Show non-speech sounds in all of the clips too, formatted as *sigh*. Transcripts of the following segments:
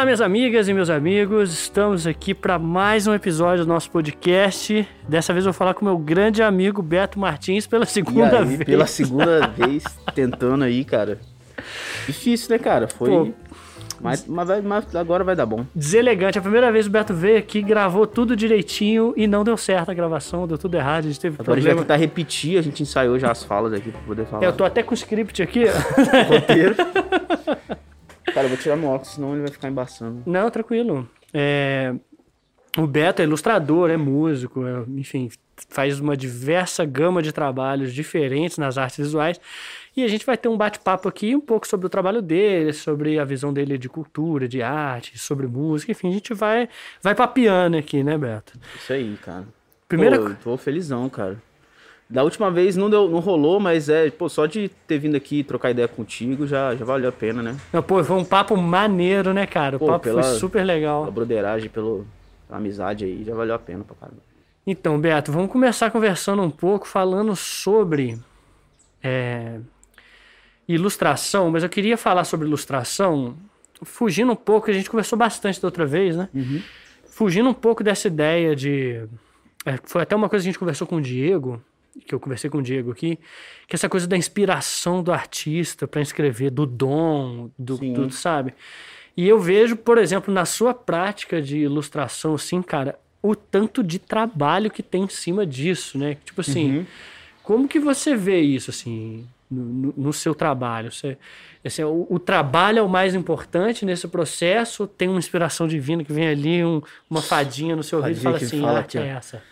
Olá, minhas amigas e meus amigos, estamos aqui para mais um episódio do nosso podcast. Dessa vez eu vou falar com meu grande amigo Beto Martins pela *laughs* segunda aí, vez. Pela segunda vez, tentando aí, cara. Difícil, né, cara? Foi. Pô, mas, mas, mas, agora vai dar bom. Deselegante. A primeira vez o Beto veio aqui, gravou tudo direitinho e não deu certo a gravação, deu tudo errado. A gente teve agora problema. a gente vai tentar repetir, a gente ensaiou já as falas aqui pra poder falar. Eu tô até com o script aqui. *laughs* Roteiro. *laughs* Cara, eu vou tirar meu óculos, senão ele vai ficar embaçando. Não, tranquilo. É... O Beto é ilustrador, é músico, é... enfim, faz uma diversa gama de trabalhos diferentes nas artes visuais. E a gente vai ter um bate-papo aqui um pouco sobre o trabalho dele, sobre a visão dele de cultura, de arte, sobre música, enfim, a gente vai vai papiando aqui, né, Beto? Isso aí, cara. Primeira Pô, eu tô felizão, cara. Da última vez não, deu, não rolou, mas é, pô, só de ter vindo aqui trocar ideia contigo já, já valeu a pena, né? Não, pô, foi um papo maneiro, né, cara? O pô, papo pela, foi super legal. A broderagem, pela amizade aí, já valeu a pena pra caramba. Então, Beto, vamos começar conversando um pouco, falando sobre é, ilustração, mas eu queria falar sobre ilustração, fugindo um pouco, a gente conversou bastante da outra vez, né? Uhum. Fugindo um pouco dessa ideia de. É, foi até uma coisa que a gente conversou com o Diego, que eu conversei com o Diego aqui, que essa coisa da inspiração do artista para escrever, do dom, do tudo, sabe? E eu vejo, por exemplo, na sua prática de ilustração, assim, cara, o tanto de trabalho que tem em cima disso, né? Tipo assim, uhum. como que você vê isso, assim, no, no, seu trabalho? Você, assim, o, o, trabalho é o mais importante nesse processo? Tem uma inspiração divina que vem ali, um, uma fadinha no seu ouvido e fala assim, fala arte é essa?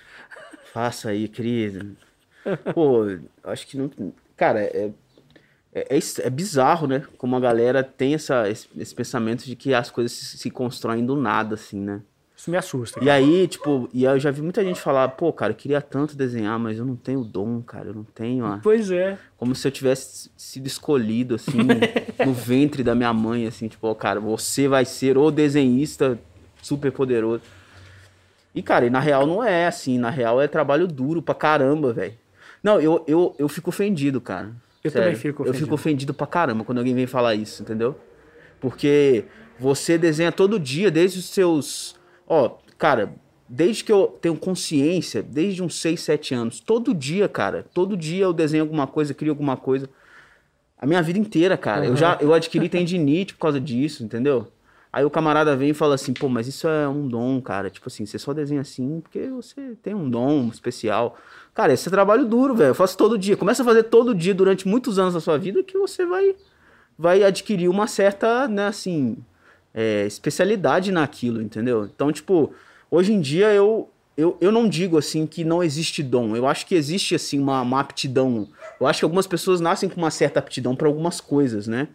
Faça aí, querido *laughs* Pô, acho que não. Cara, é, é, é, é, bizarro, né? Como a galera tem essa, esse, esse pensamento de que as coisas se, se, constroem do nada, assim, né? Isso me assusta. E aí, tipo, e eu já vi muita gente falar, pô, cara, eu queria tanto desenhar, mas eu não tenho dom, cara, eu não tenho. Ó. Pois é. Como se eu tivesse sido escolhido, assim, *laughs* no ventre da minha mãe, assim, tipo, ó, cara, você vai ser o desenhista super poderoso. E, cara, e na real não é assim, na real é trabalho duro pra caramba, velho. Não, eu, eu, eu fico ofendido, cara. Eu Sério. também fico ofendido. Eu fico ofendido pra caramba quando alguém vem falar isso, entendeu? Porque você desenha todo dia, desde os seus. Ó, cara, desde que eu tenho consciência, desde uns 6, 7 anos, todo dia, cara, todo dia eu desenho alguma coisa, crio alguma coisa. A minha vida inteira, cara. Uhum. Eu já eu adquiri *laughs* tendinite por causa disso, entendeu? Aí o camarada vem e fala assim, pô, mas isso é um dom, cara. Tipo assim, você só desenha assim porque você tem um dom especial. Cara, esse é trabalho duro, velho. Eu faço todo dia. Começa a fazer todo dia durante muitos anos da sua vida que você vai, vai adquirir uma certa, né, assim, é, especialidade naquilo, entendeu? Então, tipo, hoje em dia eu, eu, eu não digo assim que não existe dom. Eu acho que existe assim uma, uma aptidão. Eu acho que algumas pessoas nascem com uma certa aptidão para algumas coisas, né?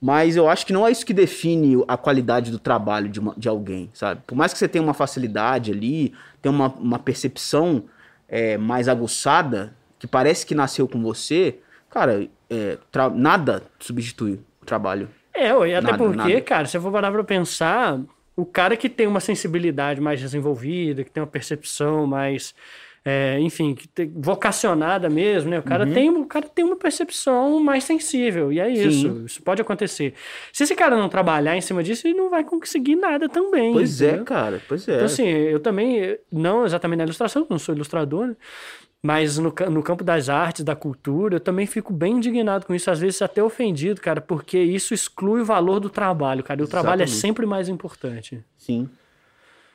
Mas eu acho que não é isso que define a qualidade do trabalho de, uma, de alguém, sabe? Por mais que você tenha uma facilidade ali, tenha uma, uma percepção é, mais aguçada, que parece que nasceu com você, cara, é, nada substitui o trabalho. É, e até nada, porque, nada. cara, se eu for parar pra pensar, o cara que tem uma sensibilidade mais desenvolvida, que tem uma percepção mais é, enfim, vocacionada mesmo, né? O cara, uhum. tem, o cara tem uma percepção mais sensível, e é isso. Sim. Isso pode acontecer. Se esse cara não trabalhar em cima disso, ele não vai conseguir nada também. Pois é, entendeu? é, cara, pois é. Então, assim, eu também, não exatamente na ilustração, não sou ilustrador, né? Mas no, no campo das artes, da cultura, eu também fico bem indignado com isso, às vezes até ofendido, cara, porque isso exclui o valor do trabalho, cara. E o Exatamente. trabalho é sempre mais importante. Sim.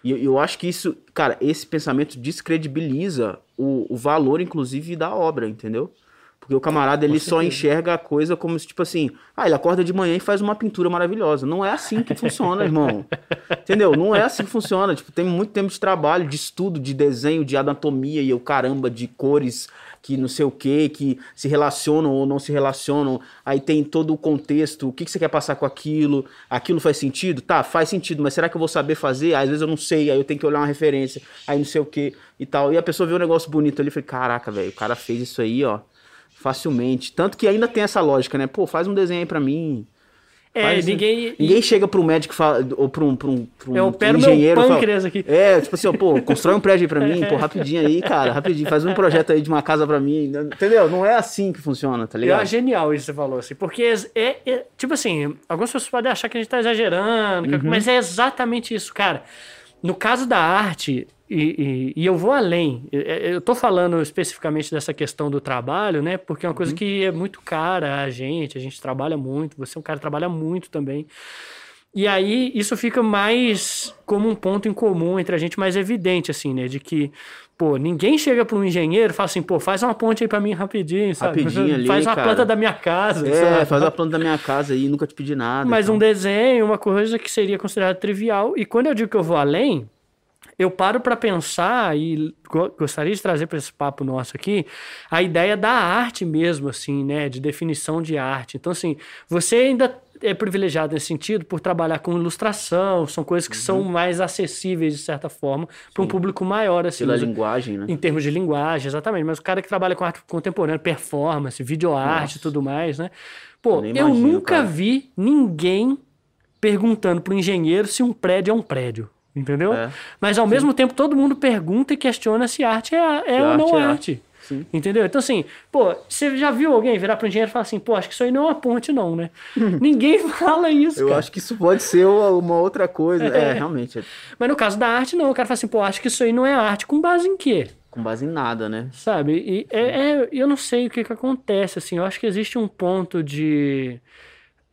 E eu, eu acho que isso, cara, esse pensamento descredibiliza o, o valor, inclusive, da obra, entendeu? Porque o camarada ele só enxerga a coisa como se, tipo assim, ah, ele acorda de manhã e faz uma pintura maravilhosa. Não é assim que funciona, *laughs* irmão. Entendeu? Não é assim que funciona. Tipo, tem muito tempo de trabalho, de estudo, de desenho, de anatomia e o caramba, de cores que não sei o que, que se relacionam ou não se relacionam. Aí tem todo o contexto, o que, que você quer passar com aquilo, aquilo faz sentido? Tá, faz sentido, mas será que eu vou saber fazer? Às vezes eu não sei, aí eu tenho que olhar uma referência, aí não sei o que e tal. E a pessoa vê um negócio bonito ali e fala, caraca, velho, o cara fez isso aí, ó, facilmente. Tanto que ainda tem essa lógica, né? Pô, faz um desenho aí pra mim. É, Faz- ninguém. Ninguém chega pro médico e fala, ou pra um, pra um, pra um, Eu pra um opero meu engenheiro e fala, pâncreas aqui. É, tipo assim, ó, pô, constrói um prédio aí pra mim, *laughs* pô, rapidinho aí, cara, rapidinho, faz um projeto aí de uma casa pra mim, entendeu? Não é assim que funciona, tá ligado? acho genial isso que você falou, assim, porque é, é- é- tipo assim, algumas pessoas podem achar que a gente tá exagerando, Uhum. que- mas é exatamente isso, cara. No caso da arte, e, e- e eu vou além, eu- eu tô falando especificamente dessa questão do trabalho, né, porque é uma coisa Uhum. que é muito cara a gente, a gente trabalha muito, você é um cara que trabalha muito também. E aí isso fica mais como um ponto em comum entre a gente mais evidente, assim, né? De que, pô, ninguém chega para um engenheiro e fala assim, pô, faz uma ponte aí para mim rapidinho, sabe? Rapidinho *laughs* ali, faz uma cara. planta da minha casa, É, sabe? faz a planta da minha casa aí, nunca te pedi nada. Mas então. um desenho, uma coisa que seria considerada trivial. E quando eu digo que eu vou além, eu paro para pensar e go- gostaria de trazer para esse papo nosso aqui a ideia da arte mesmo, assim, né? De definição de arte. Então, assim, você ainda é privilegiado nesse sentido por trabalhar com ilustração, são coisas que Uhum. são mais acessíveis, de certa forma, para um público maior, assim. Pela linguagem, né? em termos de linguagem, exatamente. Mas o cara que trabalha com arte contemporânea, performance, videoarte e tudo mais, né? Pô, Eu nem eu imagino, nunca cara. vi ninguém perguntando pro engenheiro se um prédio é um prédio. Entendeu? É. Mas ao mesmo tempo todo mundo pergunta e questiona se arte é, é ou arte não é arte. Sim. Entendeu? Então, assim, pô, você já viu alguém virar pro engenheiro e falar assim, pô, acho que isso aí não é uma ponte, não, né? *laughs* Ninguém fala isso, Eu cara. acho que isso pode ser uma outra coisa. É, realmente, é Mas no caso da arte, não. O cara fala assim, pô, acho que isso aí não é arte. Com base em quê? com base em nada, né? Sabe? E é, é- eu não sei o que, que acontece, assim. Eu acho que existe um ponto de.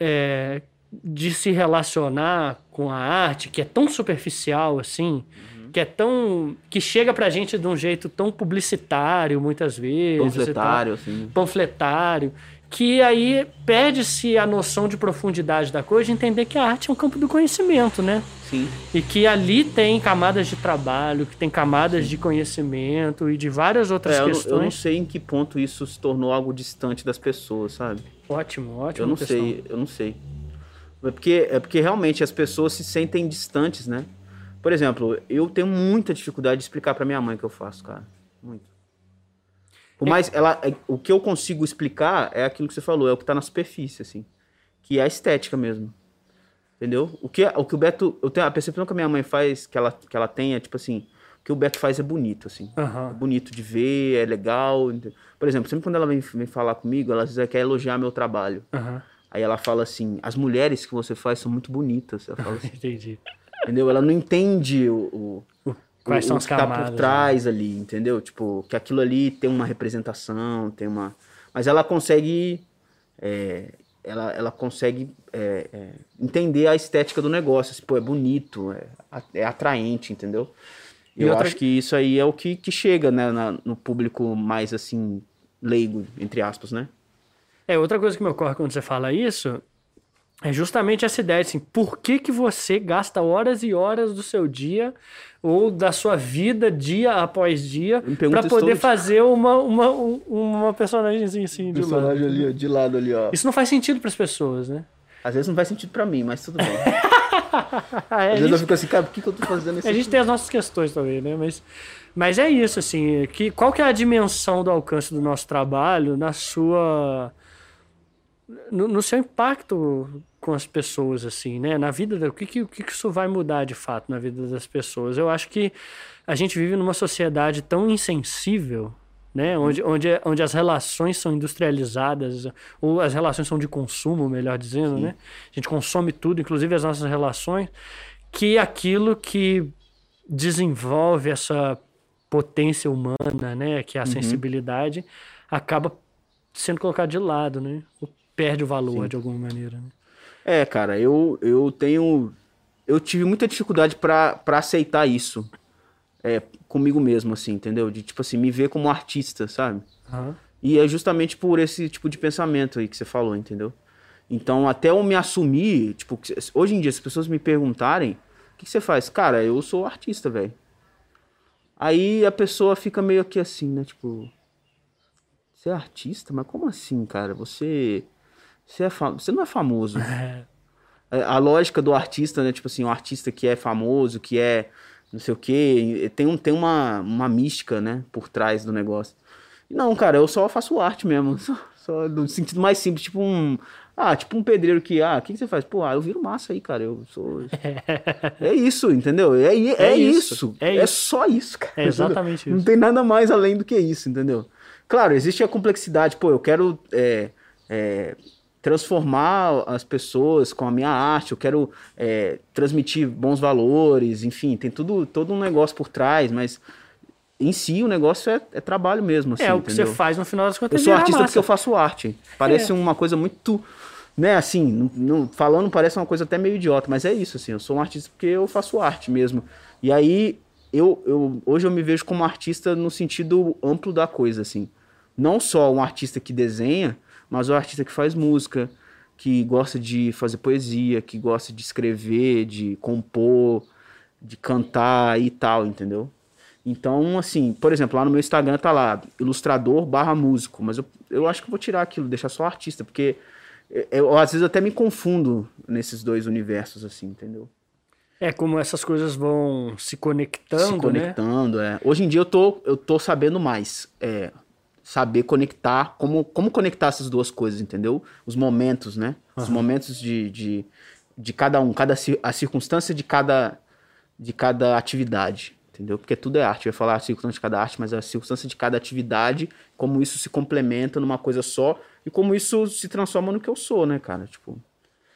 é, de se relacionar com a arte que é tão superficial assim, que é tão. que chega pra gente de um jeito tão publicitário muitas vezes. Panfletário, assim. panfletário, que aí perde-se a noção de profundidade da coisa, de entender que a arte é um campo do conhecimento, né? Sim. E que ali tem camadas de trabalho, que tem camadas de conhecimento e de várias outras É, eu, questões. eu não sei em que ponto isso se tornou algo distante das pessoas, sabe? Ótimo, ótimo. Eu não sei, eu não sei. É porque, é porque realmente as pessoas se sentem distantes, né? Por exemplo, eu tenho muita dificuldade de explicar pra minha mãe o que eu faço, cara. Muito. Por mais ela, é- o que eu consigo explicar é aquilo que você falou, é o que tá na superfície, assim, que é a estética mesmo. Entendeu? O que o que o Beto, eu tenho a percepção que a minha mãe faz, que ela que ela tem é tipo assim, o que o Beto faz é bonito, assim. É Aham. bonito de ver, é legal. Por exemplo, sempre quando ela vem, vem falar comigo, ela às vezes quer elogiar meu trabalho. Aham. Aí ela fala assim: as mulheres que você faz são muito bonitas. Ela fala *laughs* assim, Entendi. entendeu? Ela não entende o, o, Quais o- são o as que tá camadas, né? por trás ali, entendeu? Tipo, que aquilo ali tem uma representação, tem uma. Mas ela consegue. é, ela, ela consegue é, é, entender a estética do negócio. Assim, pô, é bonito, é, é atraente, entendeu? E Eu outra- acho que isso aí é o que, que chega né, na- no público mais assim, leigo, entre aspas, né? É, outra coisa que me ocorre quando você fala isso é justamente essa ideia, assim, por que, que você gasta horas e horas do seu dia ou da sua vida, dia após dia, para poder fazer uma, uma, um- uma personagem assim de lado. ali, ó, de lado ali, ó. Isso não faz sentido para as pessoas, né? Às vezes não faz sentido pra mim, mas tudo bem. *laughs* É, Às vezes eu gente, fico assim, cara, por que, que eu tô fazendo isso? a gente tem as nossas questões também, né? Mas, mas é isso, assim, que, qual que é a dimensão do alcance do nosso trabalho na sua... No, no seu impacto com as pessoas, assim, né? Na vida, da- o que, que, o que isso vai mudar de fato na vida das pessoas? Eu acho que a gente vive numa sociedade tão insensível, né? Onde, onde, onde as relações são industrializadas, ou as relações são de consumo, melhor dizendo, né? A gente consome tudo, inclusive as nossas relações, que aquilo que desenvolve essa potência humana, né? Que é a sensibilidade, acaba sendo colocado de lado, né? Perde o valor de alguma maneira, né? É, cara, eu, eu tenho. Eu tive muita dificuldade pra pra aceitar isso. É, comigo mesmo, assim, entendeu? De, tipo assim, me ver como artista, sabe? Aham. E é justamente por esse tipo de pensamento aí que você falou, entendeu? Então, até eu me assumir, tipo, hoje em dia, se as pessoas me perguntarem, o que, que você faz? Cara, eu sou artista, velho. Aí a pessoa fica meio que assim, né? Tipo, você é artista? Mas como assim, cara? Você. Você, é fa- você não é famoso. *laughs* É, É, a lógica do artista, né? Tipo assim, um artista que é famoso, que é não sei o quê, tem, um, tem uma, uma mística, né? Por trás do negócio. Não, cara, eu só faço arte mesmo. *laughs* Só, só do sentido mais simples, tipo um. Ah, tipo um pedreiro que, ah, o que, que você faz? Pô, ah, eu viro massa aí, cara. Eu sou. *laughs* é isso, entendeu? É, é, é isso. isso. É, é isso. só isso, cara. É exatamente isso. Não tem nada mais além do que isso, entendeu? Claro, existe a complexidade. Pô, eu quero é, é, transformar as pessoas com a minha arte, eu quero é, transmitir bons valores, enfim, tem tudo, todo um negócio por trás, mas em si o negócio é, é trabalho mesmo. Assim, é, o que você faz no final das contas. Eu sou artista massa. porque eu faço arte. Parece é. uma coisa muito. Né, assim, não, falando parece uma coisa até meio idiota, mas é isso, assim, eu sou um artista porque eu faço arte mesmo. E aí, eu, eu hoje eu me vejo como artista no sentido amplo da coisa, assim. Não só um artista que desenha, mas o artista que faz música, que gosta de fazer poesia, que gosta de escrever, de compor, de cantar e tal, entendeu? Então, assim, por exemplo, lá no meu Instagram tá lá, ilustrador barra músico, mas eu, eu acho que vou tirar aquilo, deixar só artista, porque eu, eu, às vezes até me confundo nesses dois universos, assim, entendeu? É, como essas coisas vão se conectando, Se conectando, né? é. Hoje em dia eu tô, eu tô sabendo mais. É, saber conectar, como, como conectar essas duas coisas, entendeu? Os momentos, né? Os momentos de, de, de cada um, cada a circunstância de cada, de cada atividade, entendeu? Porque tudo é arte. Eu ia falar a circunstância de cada arte, mas a circunstância de cada atividade, como isso se complementa numa coisa só e como isso se transforma no que eu sou, né, cara? Tipo.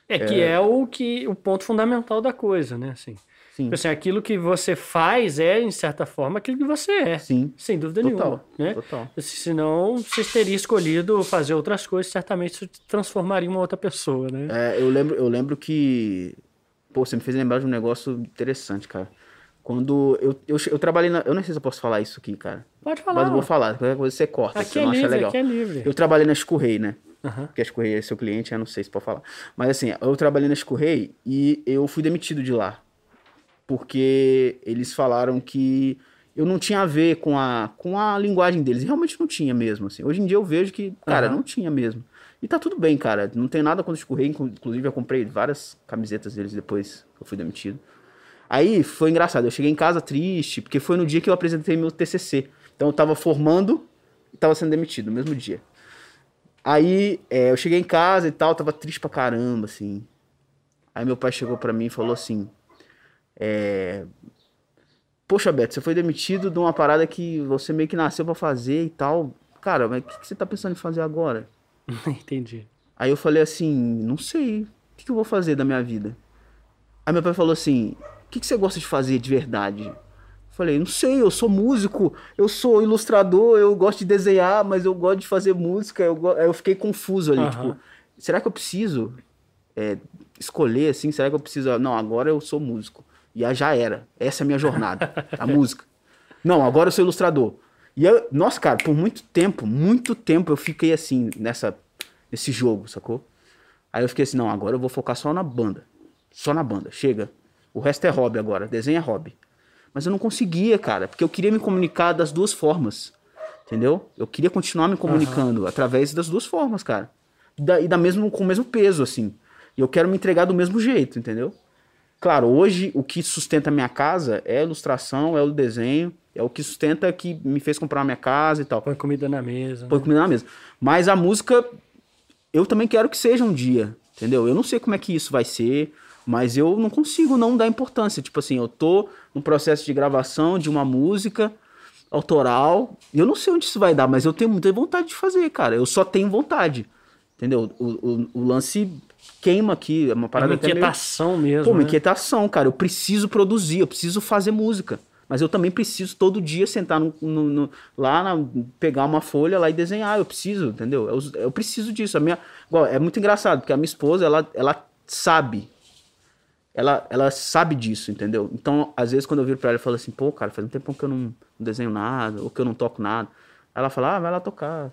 É, que é, é o que o ponto fundamental da coisa, né? Assim. Sim. Assim, aquilo que você faz é, em certa forma, aquilo que você é. Sim. Sem dúvida Total. nenhuma. Né? Total. Senão, você teria escolhido fazer outras coisas, certamente isso te transformaria em uma outra pessoa, né? É, eu lembro, eu lembro que. Pô, você me fez lembrar de um negócio interessante, cara. Quando eu, eu, eu trabalhei na. Eu não sei se eu posso falar isso aqui, cara. Pode falar. Mas eu vou falar. Qualquer coisa você corta, aqui é livre, legal. Aqui é livre. Eu trabalhei na Escorrei, né? Uhum. Porque a Escorrei é seu cliente, eu não sei se pode falar. Mas assim, eu trabalhei na Escorrei e eu fui demitido de lá porque eles falaram que eu não tinha a ver com a, com a linguagem deles. E realmente não tinha mesmo, assim. Hoje em dia eu vejo que, cara, uhum. não tinha mesmo. E tá tudo bem, cara. Não tem nada contra o. Inclusive, eu comprei várias camisetas deles depois que eu fui demitido. Aí foi engraçado. Eu cheguei em casa triste, porque foi no dia que eu apresentei meu TCC. Então eu tava formando e tava sendo demitido, no mesmo dia. Aí é, eu cheguei em casa e tal, tava triste pra caramba, assim. Aí meu pai chegou para mim e falou assim: é... Poxa, Beto, você foi demitido de uma parada que você meio que nasceu para fazer e tal. Cara, mas o que, que, você tá pensando em fazer agora? *laughs* Entendi. Aí eu falei assim, não sei. O que, que, eu vou fazer da minha vida? Aí meu pai falou assim, o que, que você gosta de fazer de verdade? Falei, não sei, eu sou músico, eu sou ilustrador, eu gosto de desenhar, mas eu gosto de fazer música. Eu, go... eu fiquei confuso ali, uhum. tipo, será que eu preciso é, escolher assim? Será que eu preciso. Não, agora eu sou músico. E aí já era. Essa é a minha jornada, a *laughs* música. Não, agora eu sou ilustrador. E eu, nossa, cara, por muito tempo, muito tempo eu fiquei assim, nessa, nesse jogo, sacou? Aí eu fiquei assim, não, agora eu vou focar só na banda. Só na banda, chega. O resto é hobby agora, desenho é hobby. Mas eu não conseguia, cara, porque eu queria me comunicar das duas formas. Entendeu? Eu queria continuar me comunicando uhum. através das duas formas, cara. Da, e da mesmo, com o mesmo peso, assim. E eu quero me entregar do mesmo jeito, entendeu? Claro, hoje o que sustenta a minha casa é a ilustração, é o desenho, é o que sustenta que me fez comprar a minha casa e tal. Põe comida na mesa. Põe né? comida na mesa. Mas a música, eu também quero que seja um dia, entendeu? Eu não sei como é que isso vai ser, mas eu não consigo não dar importância. Tipo assim, eu tô no processo de gravação de uma música autoral, e eu não sei onde isso vai dar, mas eu tenho muita vontade de fazer, cara. Eu só tenho vontade, entendeu? O, o, o lance queima aqui. É uma parada é uma inquietação meio... mesmo. Pô, uma né? inquietação, cara. Eu preciso produzir, eu preciso fazer música. Mas eu também preciso todo dia sentar no, no, no, lá, na, pegar uma folha lá e desenhar. Eu preciso, entendeu? Eu, eu preciso disso. A minha, igual, é muito engraçado, porque a minha esposa, ela, ela sabe. Ela, ela sabe disso, entendeu? Então, às vezes, quando eu viro pra ela, eu falo assim, pô, cara, faz um tempo que eu não, não desenho nada, ou que eu não toco nada. Ela fala, ah, vai lá tocar.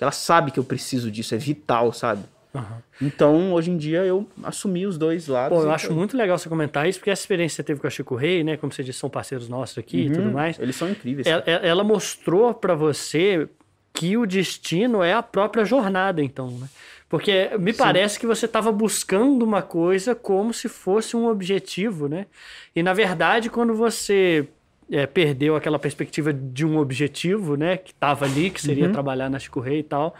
Ela sabe que eu preciso disso, é vital, sabe? Uhum. Então, hoje em dia, eu assumi os dois lados. Pô, eu acho foi. muito legal você comentar isso, porque essa experiência que você teve com a Chico Rei, né? Como você disse, são parceiros nossos aqui uhum. e tudo mais. Eles são incríveis. Ela, ela mostrou para você que o destino é a própria jornada, então, né? Porque me Sim. parece que você estava buscando uma coisa como se fosse um objetivo, né? E na verdade, quando você é, perdeu aquela perspectiva de um objetivo, né? Que estava ali, que seria uhum. trabalhar na Chico Rei e tal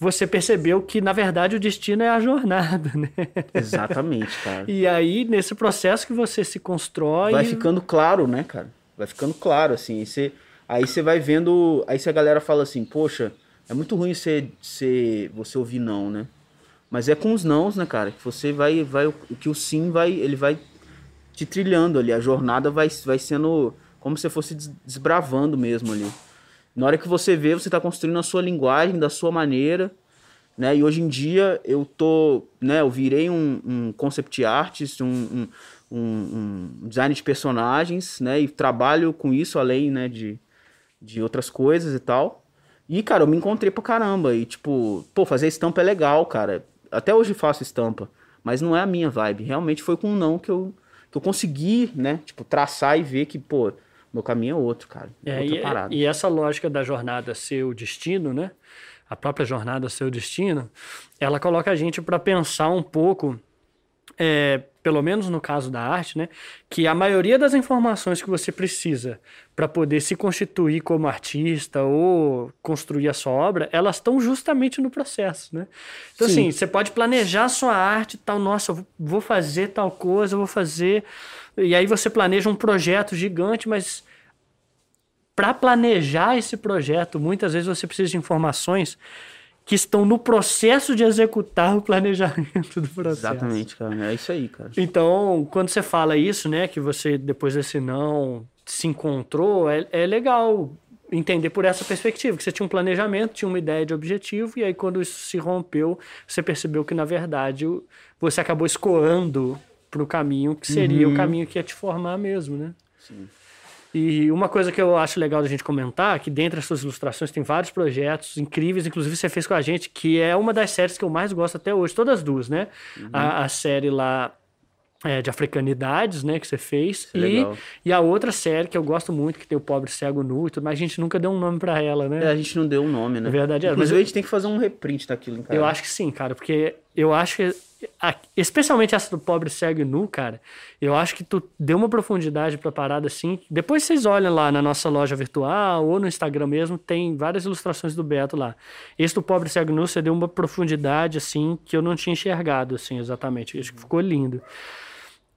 você percebeu que, na verdade, o destino é a jornada, *laughs* né? Exatamente, cara. E aí, nesse processo que você se constrói. Vai ficando claro, né, cara? Vai ficando claro, assim. Você, aí você vai vendo. Aí se a galera fala assim, poxa, é muito ruim você, você, você ouvir não, né? Mas é com os nãos, né, cara? Que você vai. vai que o sim vai. Ele vai te trilhando ali. A jornada vai, vai sendo como se fosse desbravando mesmo ali. Na hora que você vê, você está construindo a sua linguagem, da sua maneira, né? E hoje em dia eu tô, né? Eu virei um, um concept artist, um, um, um, design de personagens, né? E trabalho com isso além, né? De, de outras coisas e tal. E, cara, eu me encontrei pra caramba. E, tipo, pô, fazer estampa é legal, cara. Até hoje faço estampa. Mas não é a minha vibe. Realmente foi com um não que eu, que eu consegui, né? Tipo, traçar e ver que, pô, meu caminho é outro, cara. É, e, e, essa lógica da jornada ser o destino, né? A própria jornada ser o destino, ela coloca a gente para pensar um pouco, é, pelo menos no caso da arte, né? Que a maioria das informações que você precisa para poder se constituir como artista ou construir a sua obra, elas estão justamente no processo, né? Então, Sim. assim, você pode planejar a sua arte tal, nossa, eu vou fazer tal coisa, eu vou fazer e aí você planeja um projeto gigante, mas para planejar esse projeto, muitas vezes você precisa de informações que estão no processo de executar o planejamento do processo. Exatamente, cara. É isso aí, cara. Então, quando você fala isso, né, que você depois desse não se encontrou, é, é legal entender por essa perspectiva, que você tinha um planejamento, tinha uma ideia de objetivo, e aí quando isso se rompeu, você percebeu que, na verdade, você acabou escoando para o caminho que seria uhum. o caminho que ia te formar mesmo, né? Sim. E uma coisa que eu acho legal da gente comentar, que dentre as suas ilustrações tem vários projetos incríveis, inclusive você fez com a gente, que é uma das séries que eu mais gosto até hoje, todas duas, né? Uhum. A, a, série lá é, de africanidades, né, que você fez. É e, e a outra série que eu gosto muito, que tem o Pobre Cego Nu e tudo, mas a gente nunca deu um nome para ela, né? É, a gente não deu um nome, né? Na verdade é. Inclusive, mas a gente tem que fazer um reprint daquilo, cara. Eu acho que sim, cara, porque eu acho que especialmente essa do pobre cego e nu, cara, eu acho que tu deu uma profundidade pra parada assim. Depois vocês olham lá na nossa loja virtual ou no Instagram mesmo, tem várias ilustrações do Beto lá. Esse do pobre cego e nu, você deu uma profundidade assim que eu não tinha enxergado assim exatamente. Acho que ficou lindo.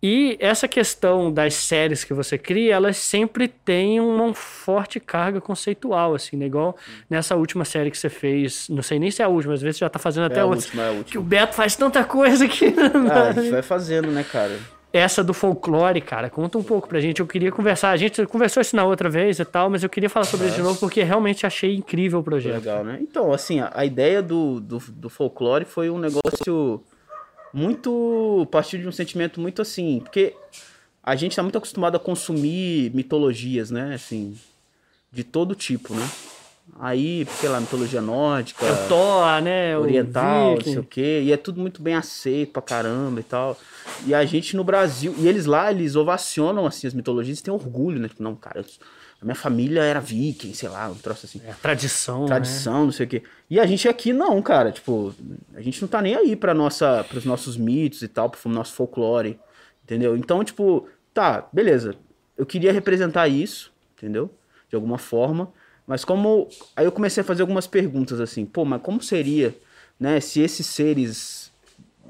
E essa questão das séries que você cria, elas sempre têm uma forte carga conceitual, assim, né? Igual nessa última série que você fez, não sei nem se é a última, às vezes você já tá fazendo até é outra. Última, é a última. Que o Beto faz tanta coisa que. *laughs* Ah, a gente *laughs* vai fazendo, né, cara? Essa do folclore, cara, conta um pouco pra gente. Eu queria conversar. A gente conversou isso na outra vez e tal, mas eu queria falar sobre isso de novo porque realmente achei incrível o projeto. Legal, né? Então, assim, a, a ideia do, do, do folclore foi um negócio muito. a partir de um sentimento muito assim. Porque a gente está muito acostumado a consumir mitologias, né? Assim, de todo tipo, né? Aí, sei lá, mitologia nórdica. É o Thor, né? Oriental, não sei o quê. E é tudo muito bem aceito pra caramba e tal. E a gente no Brasil. E eles lá, eles ovacionam assim as mitologias e têm orgulho, né? Tipo, não, cara, a minha família era viking, sei lá, um troço assim. É, tradição. Tradição, né? não sei o quê. E a gente aqui não, cara. Tipo, a gente não tá nem aí pra nossa, pros nossos mitos e tal, pro nosso folclore. Entendeu? Então, tipo, tá, beleza. Eu queria representar isso, entendeu? De alguma forma. Mas como. Aí eu comecei a fazer algumas perguntas assim, pô, mas como seria, né, se esses seres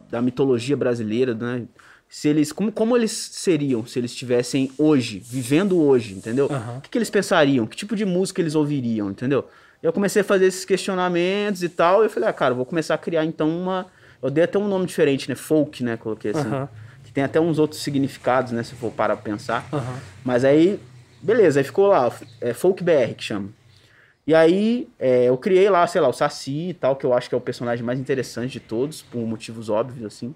da mitologia brasileira, né? Se eles como, como eles seriam se eles estivessem hoje, vivendo hoje, entendeu? Uhum. O que, que, eles pensariam? Que tipo de música eles ouviriam, entendeu? Eu comecei a fazer esses questionamentos e tal, e eu falei, ah, cara, vou começar a criar então uma. Eu dei até um nome diferente, né? Folk, né? Coloquei assim. Uhum. Que tem até uns outros significados, né? Se for para pensar. Uhum. Mas aí, beleza, aí ficou lá, é Folk BR que chama. E aí, é, eu criei lá, sei lá, o Saci e tal, que eu acho que é o personagem mais interessante de todos, por motivos óbvios, assim.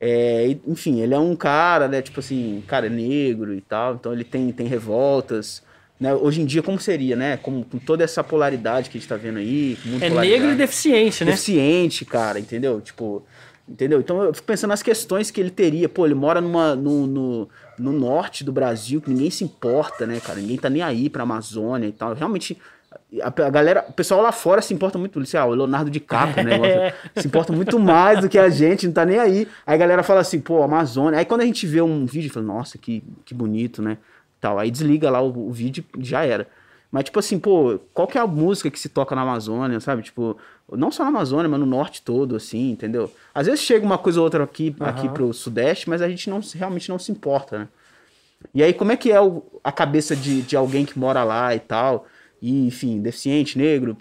É, enfim, ele é um cara, né? Tipo assim, cara é negro e tal, então ele tem, tem revoltas. Né? Hoje em dia, como seria, né? Com, com toda essa polaridade que a gente tá vendo aí. é negro e deficiente, né? Deficiente, cara, entendeu? Tipo, entendeu? Então eu fico pensando nas questões que ele teria. Pô, ele mora numa, no, no, no norte do Brasil, que ninguém se importa, né, cara? Ninguém tá nem aí pra Amazônia e tal. Realmente a, galera, o pessoal lá fora se importa muito, sei lá, o Leonardo DiCaprio, né? *laughs* se importa muito mais do que a gente, não tá nem aí. Aí a galera fala assim, pô, Amazônia. Aí quando a gente vê um vídeo, fala, nossa, que, que bonito, né? Tal. Aí desliga lá o, o vídeo já era. Mas, tipo assim, pô, qual que é a música que se toca na Amazônia, sabe? Tipo, não só na Amazônia, mas no norte todo, assim, entendeu? Às vezes chega uma coisa ou outra aqui, Aham. aqui pro sudeste, mas a gente não, realmente não se importa, né? E aí, como é que é o- a cabeça de, de alguém que mora lá e tal? E, enfim, deficiente, negro.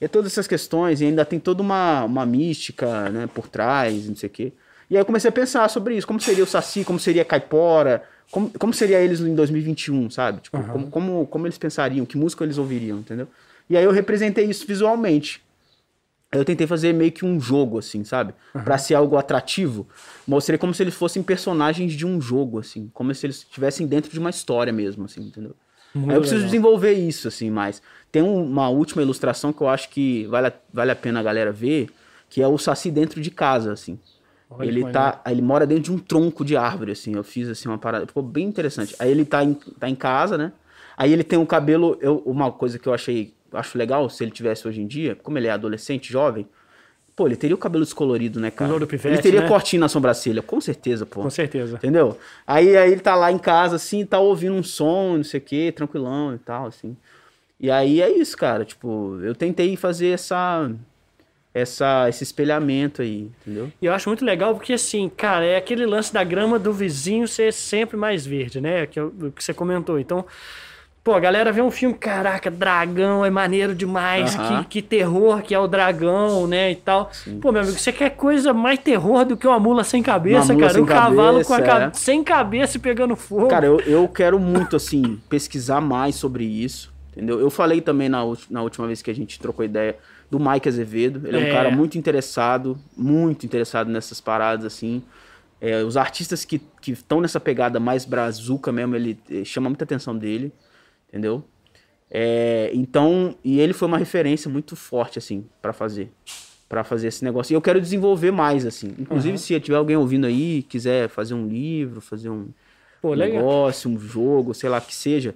E todas essas questões, e ainda tem toda uma, uma mística, né, por trás, não sei o quê. E aí eu comecei a pensar sobre isso, como seria o Saci, como seria a Caipora, como, como seria eles em 2021, sabe? Tipo, Aham. como, como, como eles pensariam, que música eles ouviriam, entendeu? E aí eu representei isso visualmente. Eu tentei fazer meio que um jogo, assim, sabe? Pra ser algo atrativo. Mostrei como se eles fossem personagens de um jogo, assim. Como se eles estivessem dentro de uma história mesmo, assim, entendeu? Muito Aí eu preciso legal. desenvolver isso, assim, mais. Tem um- uma última ilustração que eu acho que vale a, vale a pena a galera ver, que é o Saci dentro de casa, assim. Olha ele tá, ele mora dentro de um tronco de árvore, assim. Eu fiz assim uma parada, ficou bem interessante. Aí ele tá em, tá em casa, né? Aí ele tem um cabelo, eu, uma coisa que eu achei, acho legal se ele tivesse hoje em dia, como ele é adolescente, jovem, pô, ele teria o cabelo descolorido, né, cara? louro pivete, ele teria né? cortinho na sobrancelha, com certeza, pô. Com certeza. Entendeu? Aí, aí ele tá lá em casa, assim, tá ouvindo um som, não sei o quê, tranquilão e tal, assim. E aí é isso, cara. Tipo, eu tentei fazer essa, essa, esse espelhamento aí, entendeu? E eu acho muito legal porque, assim, cara, é aquele lance da grama do vizinho ser sempre mais verde, né? Que, é o o que você comentou. Então, pô, a galera vê um filme, caraca, dragão é maneiro demais, que, que terror que é o dragão, né? E tal. Pô, meu amigo, você quer coisa mais terror do que uma mula sem cabeça, mula cara? sem um cavalo com a cabeça, ca- é. sem cabeça e pegando fogo. Cara, eu, eu quero muito, assim, pesquisar mais sobre isso, entendeu? Eu falei também na, na última vez que a gente trocou ideia do Mike Azevedo. Ele é, É. um cara muito interessado, muito interessado nessas paradas, assim. É, os artistas que estão nessa pegada mais brazuca mesmo, ele eh, chama muita atenção dele, entendeu? É, então, e ele foi uma referência muito forte, assim, pra fazer. Pra fazer esse negócio. E eu quero desenvolver mais, assim. Inclusive, Aham. se tiver alguém ouvindo aí, quiser fazer um livro, fazer um, Pô, negócio, um jogo, sei lá, que seja,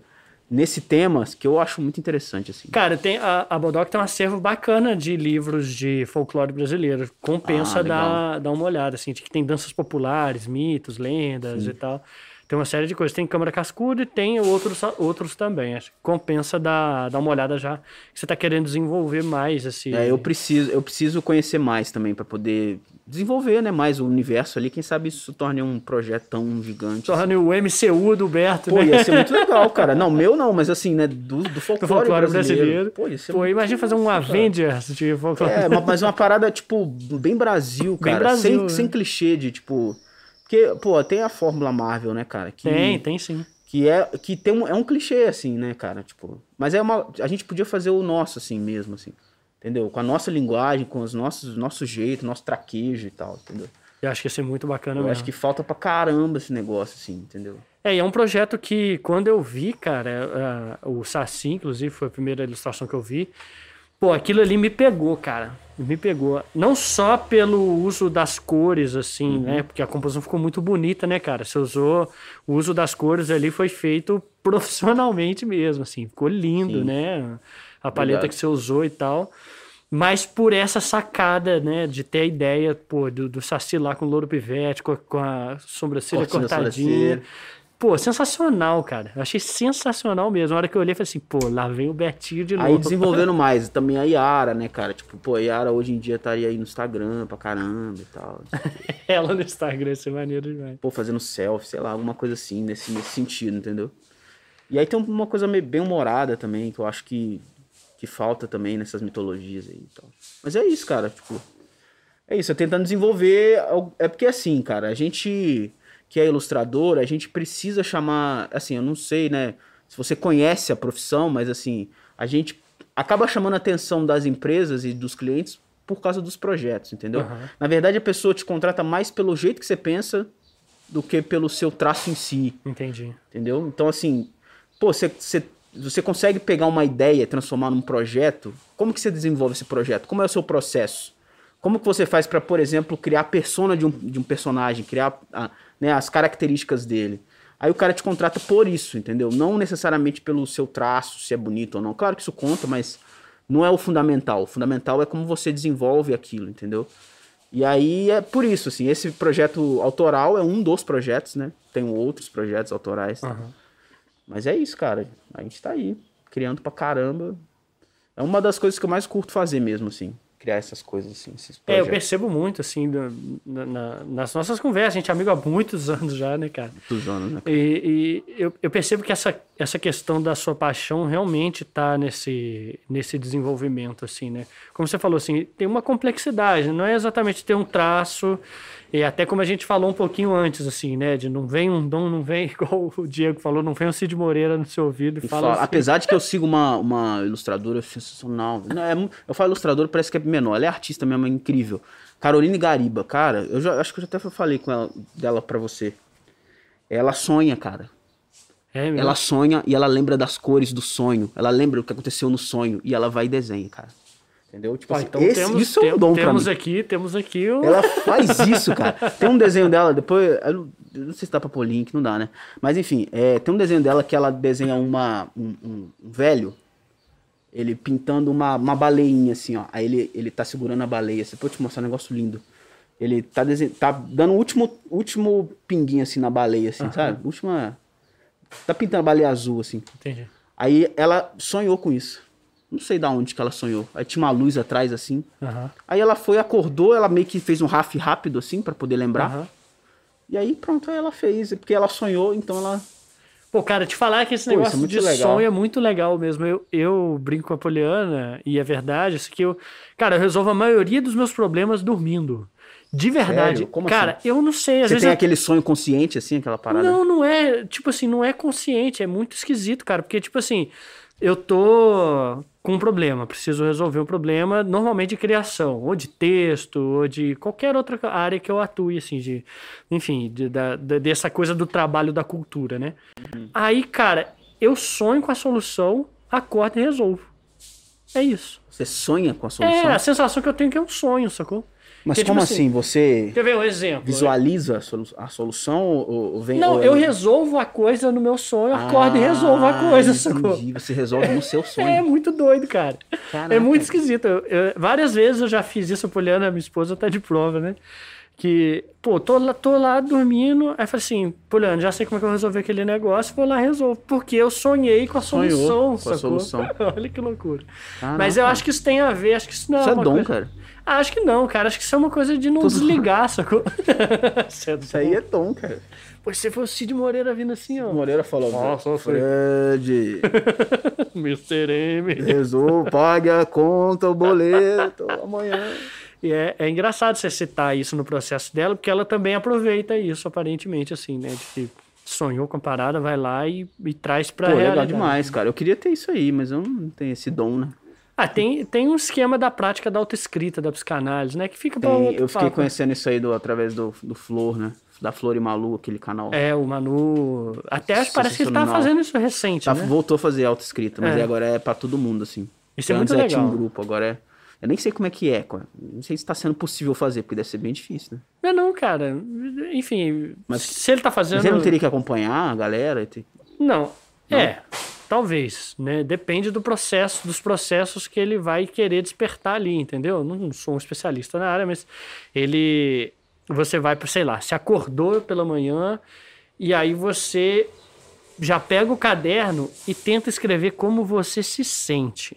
nesse tema, que eu acho muito interessante, assim. Cara, tem, a, a Bodoc tem um acervo bacana de livros de folclore brasileiro. Compensa Ah, dar, dar uma olhada, assim, de que tem danças populares, mitos, lendas e tal. Tem uma série de coisas. Tem Câmara Cascuda e tem outros, outros também. Acho que compensa dar, dar uma olhada já você tá querendo desenvolver mais esse. É, eu preciso, eu preciso conhecer mais também pra poder desenvolver, né, mais o universo ali. Quem sabe isso torne um projeto tão gigante. Torne o MCU do Berto, Pô, né? ia ser muito *laughs* legal, cara. Não, meu não, mas assim, né, do, do folclore, Do folclore brasileiro. brasileiro. Pô, ia ser Pô, imagina fazer um cara. Avengers de folclore. É, ma- mas uma parada, tipo, bem Brasil, Bem cara. Brasil, sem, né? sem clichê de, tipo... Porque, pô, tem a fórmula Marvel, né, cara? Que, Tem, tem sim. Que é, que tem um, é um clichê, assim, né, cara? Tipo, mas é uma. A gente podia fazer o nosso, assim, mesmo, assim. Entendeu? Com a nossa linguagem, com os nossos nosso jeito, nosso traquejo e tal, entendeu? Eu acho que ia ser muito bacana Eu mesmo. acho que falta pra caramba esse negócio, assim, entendeu? É, e é um projeto que, quando eu vi, cara, ah, o Saci, inclusive, foi a primeira ilustração que eu vi. Pô, aquilo ali me pegou, cara. Me pegou. Não só pelo uso das cores, assim, né? Porque a composição ficou muito bonita, né, cara? Você usou. O uso das cores ali foi feito *laughs* profissionalmente mesmo, assim. Ficou lindo, Sim. né? A paleta Obrigado. que você usou e tal. Mas por essa sacada, né, de ter a ideia, pô, do, do Saci lá com o louro pivete, com a, com a sobrancelha Cortinho da cortadinha. sobrancelha. Pô, sensacional, cara. Eu achei sensacional mesmo. A hora que eu olhei, falei assim, pô, lá vem o Betinho de novo. Aí desenvolvendo *laughs* mais, também a Yara, né, cara? Tipo, pô, a Yara hoje em dia estaria aí no Instagram pra caramba e tal. *laughs* Ela no Instagram, isso é maneiro demais. Pô, fazendo selfie, sei lá, alguma coisa assim, nesse, nesse sentido, entendeu? E aí tem uma coisa meio bem humorada também, que eu acho que, que falta também nessas mitologias aí e tal. Mas é isso, cara, tipo. É isso, eu tentando desenvolver. É porque assim, cara, a gente que é ilustrador, a gente precisa chamar. Assim, eu não sei, né? Se você conhece a profissão, mas assim, a gente acaba chamando a atenção das empresas e dos clientes por causa dos projetos, entendeu? Aham. Na verdade, a pessoa te contrata mais pelo jeito que você pensa do que pelo seu traço em si, Entendi. entendeu? Então, assim, pô, você, você, você consegue pegar uma ideia e transformar num projeto? Como que você desenvolve esse projeto? Como é o seu processo? Como que você faz para, por exemplo, criar a persona de um, de um personagem, criar a- né, as características dele? Aí o cara te contrata por isso, entendeu? Não necessariamente pelo seu traço, se é bonito ou não. Claro que isso conta, mas não é o fundamental. O fundamental é como você desenvolve aquilo, entendeu? E aí é por isso, assim, esse projeto autoral é um dos projetos, né? Tem outros projetos autorais. tá? Aham. Mas é isso, cara. A gente tá aí. criando pra caramba. É uma das coisas que eu mais curto fazer mesmo, assim. Criar essas coisas, assim, esses É, eu projetos. percebo muito, assim, na- na- na- nas nossas conversas. A gente é amigo há muitos anos já, né, cara? Dos anos, né? E, e eu, eu percebo que essa, essa questão da sua paixão realmente está nesse, nesse desenvolvimento, assim, né? Como você falou, assim, tem uma complexidade, não é exatamente ter um traço, e até como a gente falou um pouquinho antes, assim, né? De não vem um dom, não vem, *laughs* igual o Diego falou, não vem um Cid Moreira no seu ouvido e, E fala assim, Apesar de que eu sigo uma, uma ilustradora sensacional. Não, é eu falo ilustradora, parece que é menor. Ela é artista mesmo, é incrível. Caroline Gariba, cara, eu já, acho que eu já até falei com ela, dela pra você. Ela sonha, cara. É? Ela sonha e ela lembra das cores do sonho. Ela lembra o que aconteceu no sonho e ela vai e desenha, cara. Entendeu? Tipo assim, então esse- temos, isso é um dom pra temos mim. aqui, temos aqui o... Ela faz *laughs* isso, cara. Tem um desenho dela, depois. Eu não, eu não sei se dá pra pôr link, não dá, né? Mas enfim, é, tem um desenho dela que ela desenha uma, um, um- um velho, ele pintando uma, uma baleinha, assim, ó. Aí ele, ele tá segurando a baleia. Você pode te mostrar um negócio lindo. Ele tá, desen... tá dando o último, último pinguinho, assim, na baleia, assim, sabe? Última. Tá pintando a baleia azul, assim. Entendi. Aí ela sonhou com isso. Não sei da onde que ela sonhou. Aí tinha uma luz atrás, assim. Aham. Aí ela foi, acordou, ela meio que fez um raf rápido, assim, pra poder lembrar. Aham. E aí, pronto, aí ela fez. Porque ela sonhou, então ela. Pô, cara, te falar que esse Pô, isso é negócio muito de legal. sonho é muito legal mesmo. Eu, eu brinco com a Poliana, e é verdade, isso que eu. Cara, eu resolvo a maioria dos meus problemas dormindo. De verdade. Cara, assim? eu não sei. Às Você vezes tem eu- aquele sonho consciente, assim, aquela parada? Não, não é. Tipo assim, não é consciente. É muito esquisito, cara. Porque, tipo assim, eu tô com um problema, preciso resolver um problema, normalmente de criação, ou de texto, ou de qualquer outra área que eu atue, assim, de. Enfim, de- da- da- dessa coisa do trabalho da cultura, né? Uhum. Aí, cara, eu sonho com a solução, acordo e resolvo. É isso. Você sonha com a É, solução? a sensação que eu tenho é que é um sonho, sacou? Mas Porque, como tipo assim? Você Quer ver um exemplo? visualiza a, solu- a solução ou, ou vem. Não, ou- eu resolvo a coisa no meu sonho, eu acordo e resolvo a Ah, coisa, sacou? Você resolve no seu sonho. *laughs* É muito doido, cara. Caraca. É muito esquisito. Eu- eu- várias vezes eu já fiz isso, a Poliana, minha esposa, tá de prova, né? Que, pô, tô lá, tô lá dormindo, aí falei assim, Poliana, já sei como é que eu vou resolver aquele negócio, vou lá e resolvo. Porque eu sonhei com a Sonhou solução, com a sacou? solução. *laughs* Olha que loucura. Caraca. Mas eu acho que isso tem a ver, acho que isso não é Isso é dom, coisa... cara. Ah, acho que não, cara. Acho que isso é uma coisa de não Tudo- desligar, sacou? *laughs* isso é Isso aí é dom, cara. Pô, se foi o Cid Moreira vindo assim, ó. Moreira falou: Nossa. Fred, *laughs* Mr. M. resolve, pague a conta, o boleto, amanhã. E é, é engraçado você citar isso no processo dela, porque ela também aproveita isso, aparentemente, assim, né? De que sonhou com a parada, vai lá e, e traz pra Pô, legal demais, cara. Eu queria ter isso aí, mas eu não tenho esse dom, né? Ah, tem, tem um esquema da prática da autoescrita, da psicanálise, né? Que fica pra Tem- eu fiquei papo. conhecendo isso aí do, através do, do Flor, né? Da Flor e Malu, aquele canal. É, o Manu... Até acho que parece que ele Sensacional. fazendo isso recente, Tá, né? Voltou a fazer autoescrita, mas É. agora é pra todo mundo, assim. Isso é Antes muito é tinha legal. um grupo, agora é. Eu nem sei como é que é, cara. Não sei se tá sendo possível fazer, porque deve ser bem difícil, né? Não, não, cara. Enfim, Mas- se ele tá fazendo... Mas ele não teria que acompanhar a galera? Ter- Não. É, talvez, né? Depende do processo, dos processos que ele vai querer despertar ali, entendeu? Não sou um especialista na área, mas ele você vai para, sei lá, se acordou pela manhã e aí você já pega o caderno e tenta escrever como você se sente,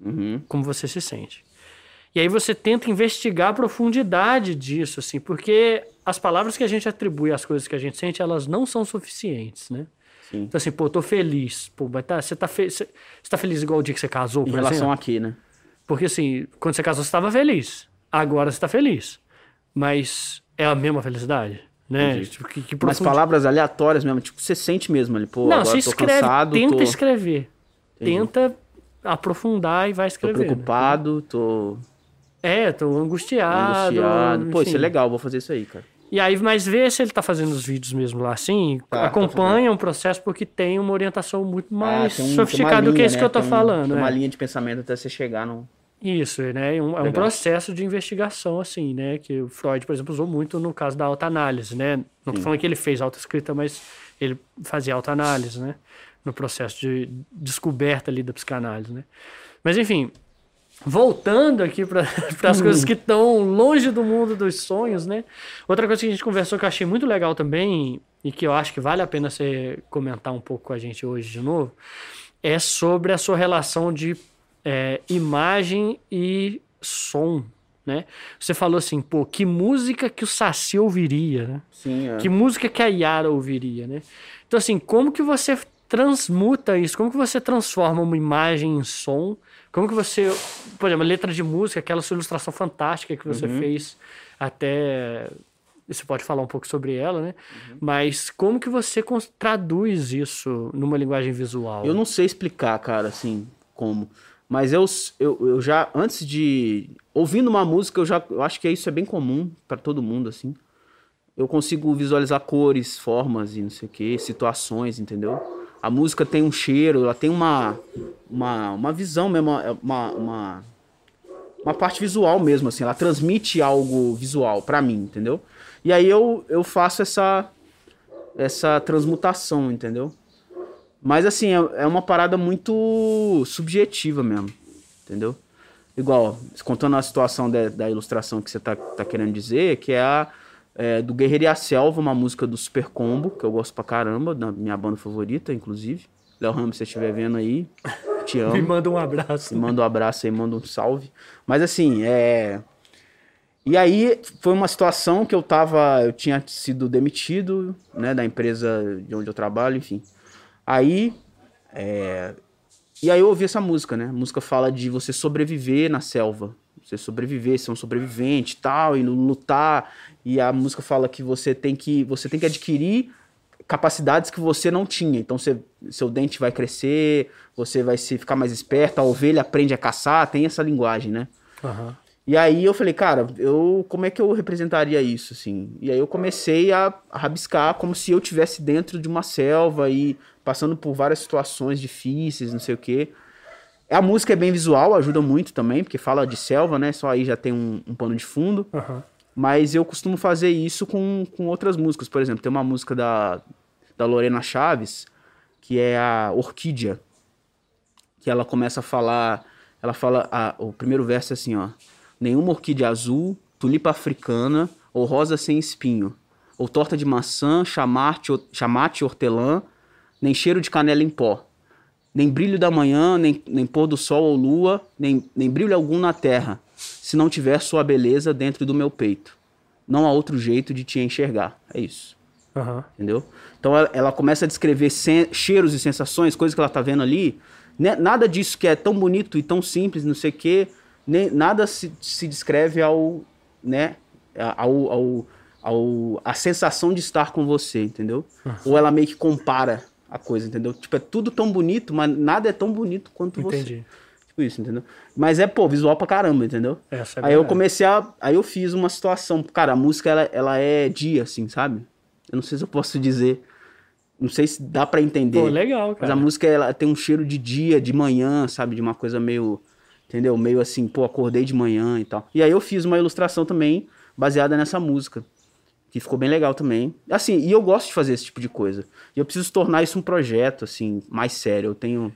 Uhum. como você se sente. E aí você tenta investigar a profundidade disso, assim, porque as palavras que a gente atribui às coisas que a gente sente, elas não são suficientes, né? Sim. Então assim, pô, tô feliz. Pô, mas tá, você tá, fe tá feliz igual o dia que você casou, Em por relação exemplo? aqui, né? Porque assim, quando você casou você estava feliz. Agora você tá feliz. Mas é a mesma felicidade, né? Tipo, que, que Mas palavras aleatórias mesmo, tipo, você sente mesmo ali, pô, Não, agora você tô escreve, cansado, tenta tô, escrever. Entendi. Tenta aprofundar e vai tô escrever. né? preocupado, tô É, tô angustiado. angustiado. Pô, isso é enfim. legal, vou fazer isso aí, cara. E aí, mas vê se ele tá fazendo os vídeos mesmo lá assim, Tá, acompanha um processo porque tem uma orientação muito mais Ah, um- sofisticada uma do que linha, isso né? que eu tô Tem um- falando. Tem uma linha de pensamento até você chegar no... Isso, né? É um, é um processo de investigação, assim, né? Que o Freud, por exemplo, usou muito no caso da autoanálise, né? Não tô Sim. falando que ele fez autoescrita, mas ele fazia autoanálise, né? No processo de descoberta ali da psicanálise, né? Mas, enfim, voltando aqui para *laughs* as coisas que estão longe do mundo dos sonhos, né? Outra coisa que a gente conversou que eu achei muito legal também, e que eu acho que vale a pena você comentar um pouco com a gente hoje de novo, é sobre a sua relação de é, imagem e som, né? Você falou assim, pô, que música que o Saci ouviria, né? Sim, é. Que música que a Yara ouviria, né? Então, assim, como que você transmuta isso? Como que você transforma uma imagem em som? Como que você, por exemplo, letra de música, aquela sua ilustração fantástica que você Uhum. fez até você pode falar um pouco sobre ela, né? Mas como que você traduz isso numa linguagem visual? Eu não sei explicar, cara, assim, como. Mas eu, eu, eu já, antes de. Ouvindo uma música, eu já. Eu acho que isso é bem comum pra todo mundo, assim. Eu consigo visualizar cores, formas e não sei o que, situações, entendeu? A música tem um cheiro, ela tem uma. Uma, uma visão mesmo, uma, uma. Uma parte visual mesmo, assim. Ela transmite algo visual pra mim, entendeu? E aí eu, eu faço essa. Essa transmutação, entendeu? Mas assim, é, é uma parada muito subjetiva mesmo, entendeu? Igual, contando a situação da, da ilustração que você tá, tá querendo dizer, que é a é, do Guerreiro e a Selva, uma música do Super Combo, que eu gosto pra caramba, da minha banda favorita, inclusive. Léo Ramos, se você estiver vendo aí, te *laughs* amo. Me manda um abraço. Me manda um abraço aí, manda um salve. Mas assim, é. E aí foi uma situação que eu tava. Eu tinha sido demitido, né, da empresa de onde eu trabalho, enfim. Aí. é, E aí eu ouvi essa música, né? A música fala de você sobreviver na selva. Você sobreviver, ser um sobrevivente e tal, e lutar. E a música fala que você tem que. Você tem que adquirir capacidades que você não tinha. Então você, seu dente vai crescer, você vai se ficar mais esperto, a ovelha aprende a caçar, tem essa linguagem, né? Aham. E aí eu falei, cara, eu como é que eu representaria isso, assim? E aí eu comecei a, a rabiscar como se eu tivesse dentro de uma selva e passando por várias situações difíceis, não sei o quê. A música é bem visual, ajuda muito também, porque fala de selva, né? Só aí já tem um, um pano de fundo. Aham. Mas eu costumo fazer isso com, com outras músicas. Por exemplo, tem uma música da, da Lorena Chaves, que é a Orquídea. Que ela começa a falar. Ela fala. a- o primeiro verso é assim, ó. Nenhuma orquídea azul, tulipa africana, ou rosa sem espinho, ou torta de maçã, chamate, chamate hortelã, nem cheiro de canela em pó. Nem brilho da manhã, nem, nem pôr do sol ou lua, nem, nem brilho algum na terra, se não tiver sua beleza dentro do meu peito. Não há outro jeito de te enxergar. É isso. Aham. Entendeu? Então ela, ela começa a descrever cheiros e sensações, coisas que ela tá vendo ali. Né? Nada disso que é tão bonito e tão simples, não sei o quê, nem, nada se, se descreve ao, né, ao, ao, ao, a sensação de estar com você, entendeu? Ou ela meio que compara a coisa, entendeu? Tipo, é tudo tão bonito, mas nada é tão bonito quanto você. Entendi. Tipo isso, entendeu? Mas é, pô, visual pra caramba, entendeu? Essa é aí eu comecei a. Aí eu fiz uma situação. Cara, a música ela, ela é dia, assim, sabe? Eu não sei se eu posso dizer. Não sei se dá pra entender. Pô, legal, Mas cara. a música ela tem um cheiro de dia, de manhã, sabe? De uma coisa meio. Entendeu? Meio assim, pô, acordei de manhã e tal. E aí eu fiz uma ilustração também baseada nessa música. Que ficou bem legal também. Assim, e eu gosto de fazer esse tipo de coisa. E eu preciso tornar isso um projeto, assim, mais sério. Eu tenho.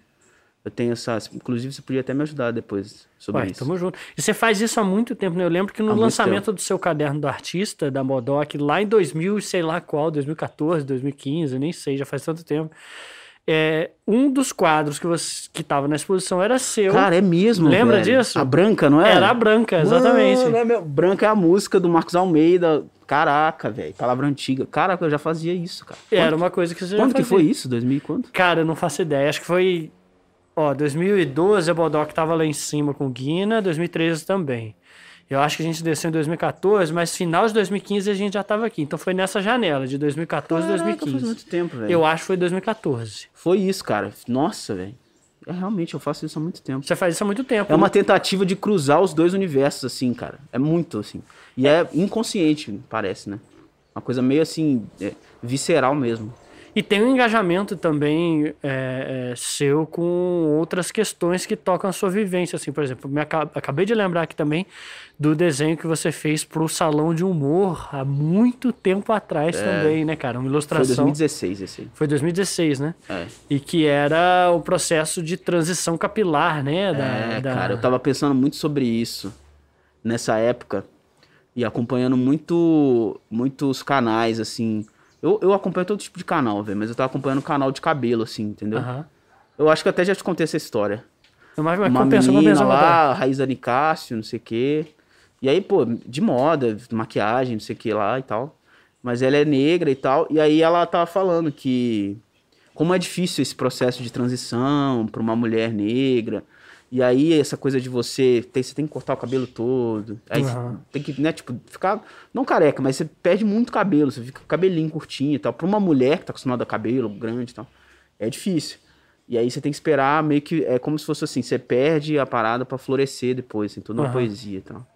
Eu tenho essas. Inclusive, você podia até me ajudar depois sobre Ué, isso. tamo junto. E você faz isso há muito tempo, né? Eu lembro que no Há lançamento do seu caderno do artista, da Modoc, lá em 2000, sei lá qual, 2014, 2015, eu nem sei, já faz tanto tempo. É, um dos quadros que você que tava na exposição era seu. Cara, é mesmo. Lembra velho. disso? A branca, não é? Era a branca, exatamente. Mano, é Branca é a música do Marcos Almeida. Caraca, velho. Palavra antiga. Caraca, eu já fazia isso, cara. Era uma coisa que você já Quando que foi isso? 2000 e quanto? Cara, eu não faço ideia. Acho que foi. Ó, 2012 a Bodoc tava lá em cima com Guina, 2013 também. Eu acho que a gente desceu em 2014, mas final de 2015 a gente já tava aqui. Então foi nessa janela, de 2014 e Caraca, faz 2015. muito tempo, velho. Eu acho que foi 2014. Foi isso, cara. Nossa, velho. É, realmente, eu faço isso há muito tempo. Você faz isso há muito tempo. É uma né? tentativa de cruzar os dois universos, assim, cara. É muito, assim. E é inconsciente, parece, né? Uma coisa meio, assim, é, visceral mesmo. E tem um engajamento também é, é, seu com outras questões que tocam a sua vivência. Assim, por exemplo, me aca- acabei de lembrar aqui também do desenho que você fez pro Salão de Humor há muito tempo atrás também, né, cara? Uma É. Foi ilustração. 2016 esse. Foi 2016, né? É. E que era o processo de transição capilar, né? Da, É, da- cara, eu tava pensando muito sobre isso nessa época e acompanhando muito muitos canais, assim. Eu, eu acompanho todo tipo de canal, velho, mas eu tava acompanhando canal de cabelo, assim, entendeu? Aham. Eu acho que até já te contei essa história. Mas, mas uma compensa, menina compensa. lá, Raíza Nicásio, não sei o quê. E aí, pô, de moda, maquiagem, não sei o que lá e tal. Mas ela é negra e tal. E aí ela tava falando que como é difícil esse processo de transição para uma mulher negra. E aí essa coisa de você, tem, você tem que cortar o cabelo todo. Aí Uhum. tem que, né, tipo, ficar não careca, mas você perde muito cabelo, você fica com o cabelinho curtinho e tal. Para uma mulher que tá acostumada a cabelo grande e tal, é difícil. E aí você tem que esperar meio que é como se fosse assim, você perde a parada para florescer depois, assim, toda uma Aham. poesia e tal.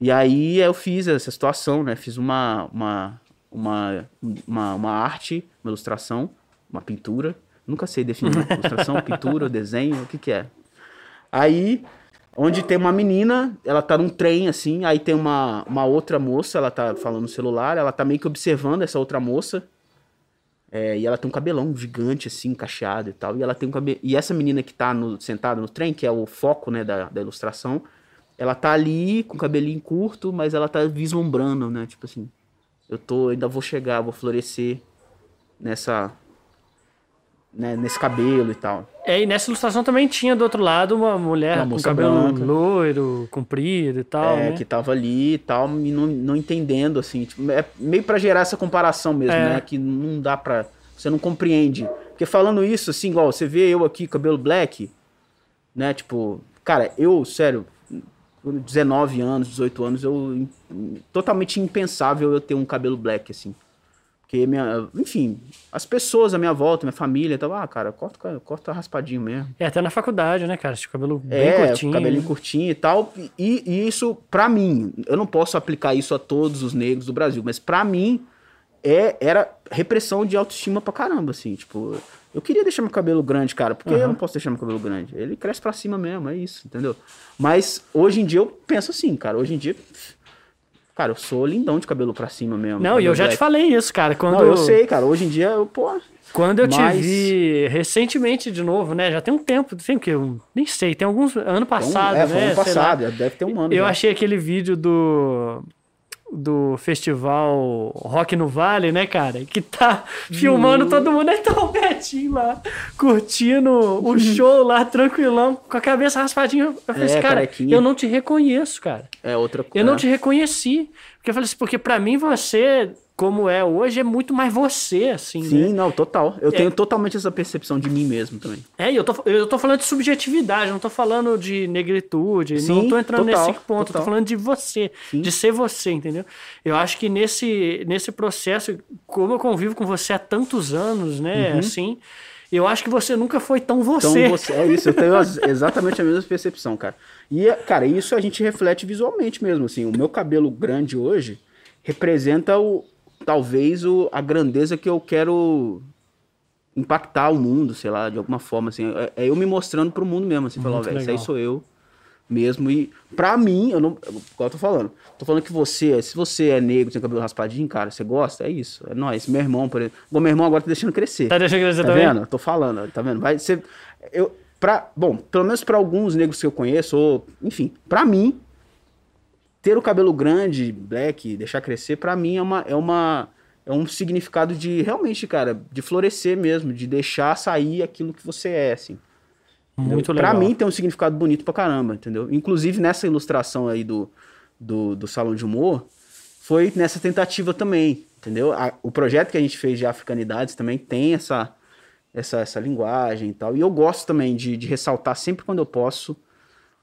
E aí eu fiz essa situação, né? Fiz uma, uma, uma, uma, uma arte, uma ilustração, uma pintura. Nunca sei definir. ilustração, *laughs* pintura, desenho, o que que é. Aí, onde tem uma menina, ela tá num trem, assim, aí tem uma, uma outra moça, ela tá falando no celular, ela tá meio que observando essa outra moça. É, e ela tem um cabelão gigante, assim, cacheado e tal. E ela tem um cabelo. E essa menina que tá no, sentada no trem, que é o foco, né, da, da ilustração, ela tá ali com o cabelinho curto, mas ela tá vislumbrando, né? Tipo assim, eu tô, ainda vou chegar, vou florescer nessa. Né, nesse cabelo e tal. É, e nessa ilustração também tinha do outro lado uma mulher Uma com cabelo branca. loiro, comprido e tal, é, né? que tava ali e tal, e não, não entendendo, assim. Tipo, é meio pra gerar essa comparação mesmo, É. né? Que não dá pra. Você não compreende. Porque falando isso, assim, igual, você vê eu aqui, cabelo black, né? Tipo, cara, eu, sério, com 19 anos, 18 anos, eu. Totalmente impensável eu ter um cabelo black, assim. Porque, minha, enfim, as pessoas à minha volta, minha família, tava, ah, cara, corta, corta raspadinho mesmo. É, até na faculdade, né, cara? Esse cabelo bem É, curtinho. cabelinho né? curtinho e tal. E, e isso, pra mim, eu não posso aplicar isso a todos os negros do Brasil, mas pra mim é, era repressão de autoestima pra caramba, assim. Tipo, eu queria deixar meu cabelo grande, cara, porque eu não posso deixar meu cabelo grande. Ele cresce pra cima mesmo, é isso, entendeu? Mas hoje em dia eu penso assim, cara. Hoje em dia, cara, eu sou lindão de cabelo pra cima mesmo. Não, e eu já te black. falei isso, cara. Quando, Não, eu sei, cara. Hoje em dia, eu, pô. Quando eu te Mas- vi recentemente de novo, né? Já tem um tempo, tem o quê? Um- nem sei, tem alguns. Ano Então, passado, é, foi né? ano sei lá. passado, deve ter um ano. Eu já. achei aquele vídeo do do festival Rock no Vale, né, cara? Que tá filmando todo mundo. Aí o Betinho lá, curtindo o show lá, tranquilão, com a cabeça raspadinha. Eu falei É, assim, cara, carequinha. eu não te reconheço, cara. É outra coisa. Eu não te reconheci. Porque eu falei assim, porque pra mim você, como é hoje, é muito mais você, assim, Sim, né? não, total. Eu tenho totalmente essa percepção de mim mesmo também. É, e eu tô, eu tô falando de subjetividade, não tô falando de negritude, não Sim, tô entrando total, nesse ponto, eu tô total. falando de você, de ser você, entendeu? Eu acho que nesse, nesse processo, como eu convivo com você há tantos anos, né, assim, eu acho que você nunca foi tão Uhum. Então você. você, é isso, eu tenho *laughs* exatamente a mesma percepção, cara. E, cara, isso a gente reflete visualmente mesmo, assim. O meu cabelo grande hoje representa o, talvez o, a grandeza que eu quero impactar o mundo, sei lá, de alguma forma, assim. É, é eu me mostrando pro mundo mesmo, assim, falar, velho, isso aí sou eu mesmo. E pra mim, eu não. Igual eu tô falando. Tô falando que você, se você é negro, tem cabelo raspadinho, cara, você gosta, é isso. É nóis. Meu irmão, por exemplo. Bom, meu irmão agora tá deixando crescer. Tá deixando crescer Tá também? vendo? Eu tô falando, tá vendo? Vai ser. Eu, pra, bom, pelo menos pra alguns negros que eu conheço, ou, enfim, pra mim, ter o cabelo grande, black, deixar crescer, pra mim é uma. É uma é um significado de realmente, cara, de florescer mesmo, de deixar sair aquilo que você é, assim. Muito Pra legal. mim tem um significado bonito pra caramba, entendeu? Inclusive nessa ilustração aí do, do, do Salão de Humor, foi nessa tentativa também, entendeu? A- o projeto que a gente fez de Africanidades também tem essa, essa, essa linguagem e tal. E eu gosto também de, de ressaltar sempre quando eu posso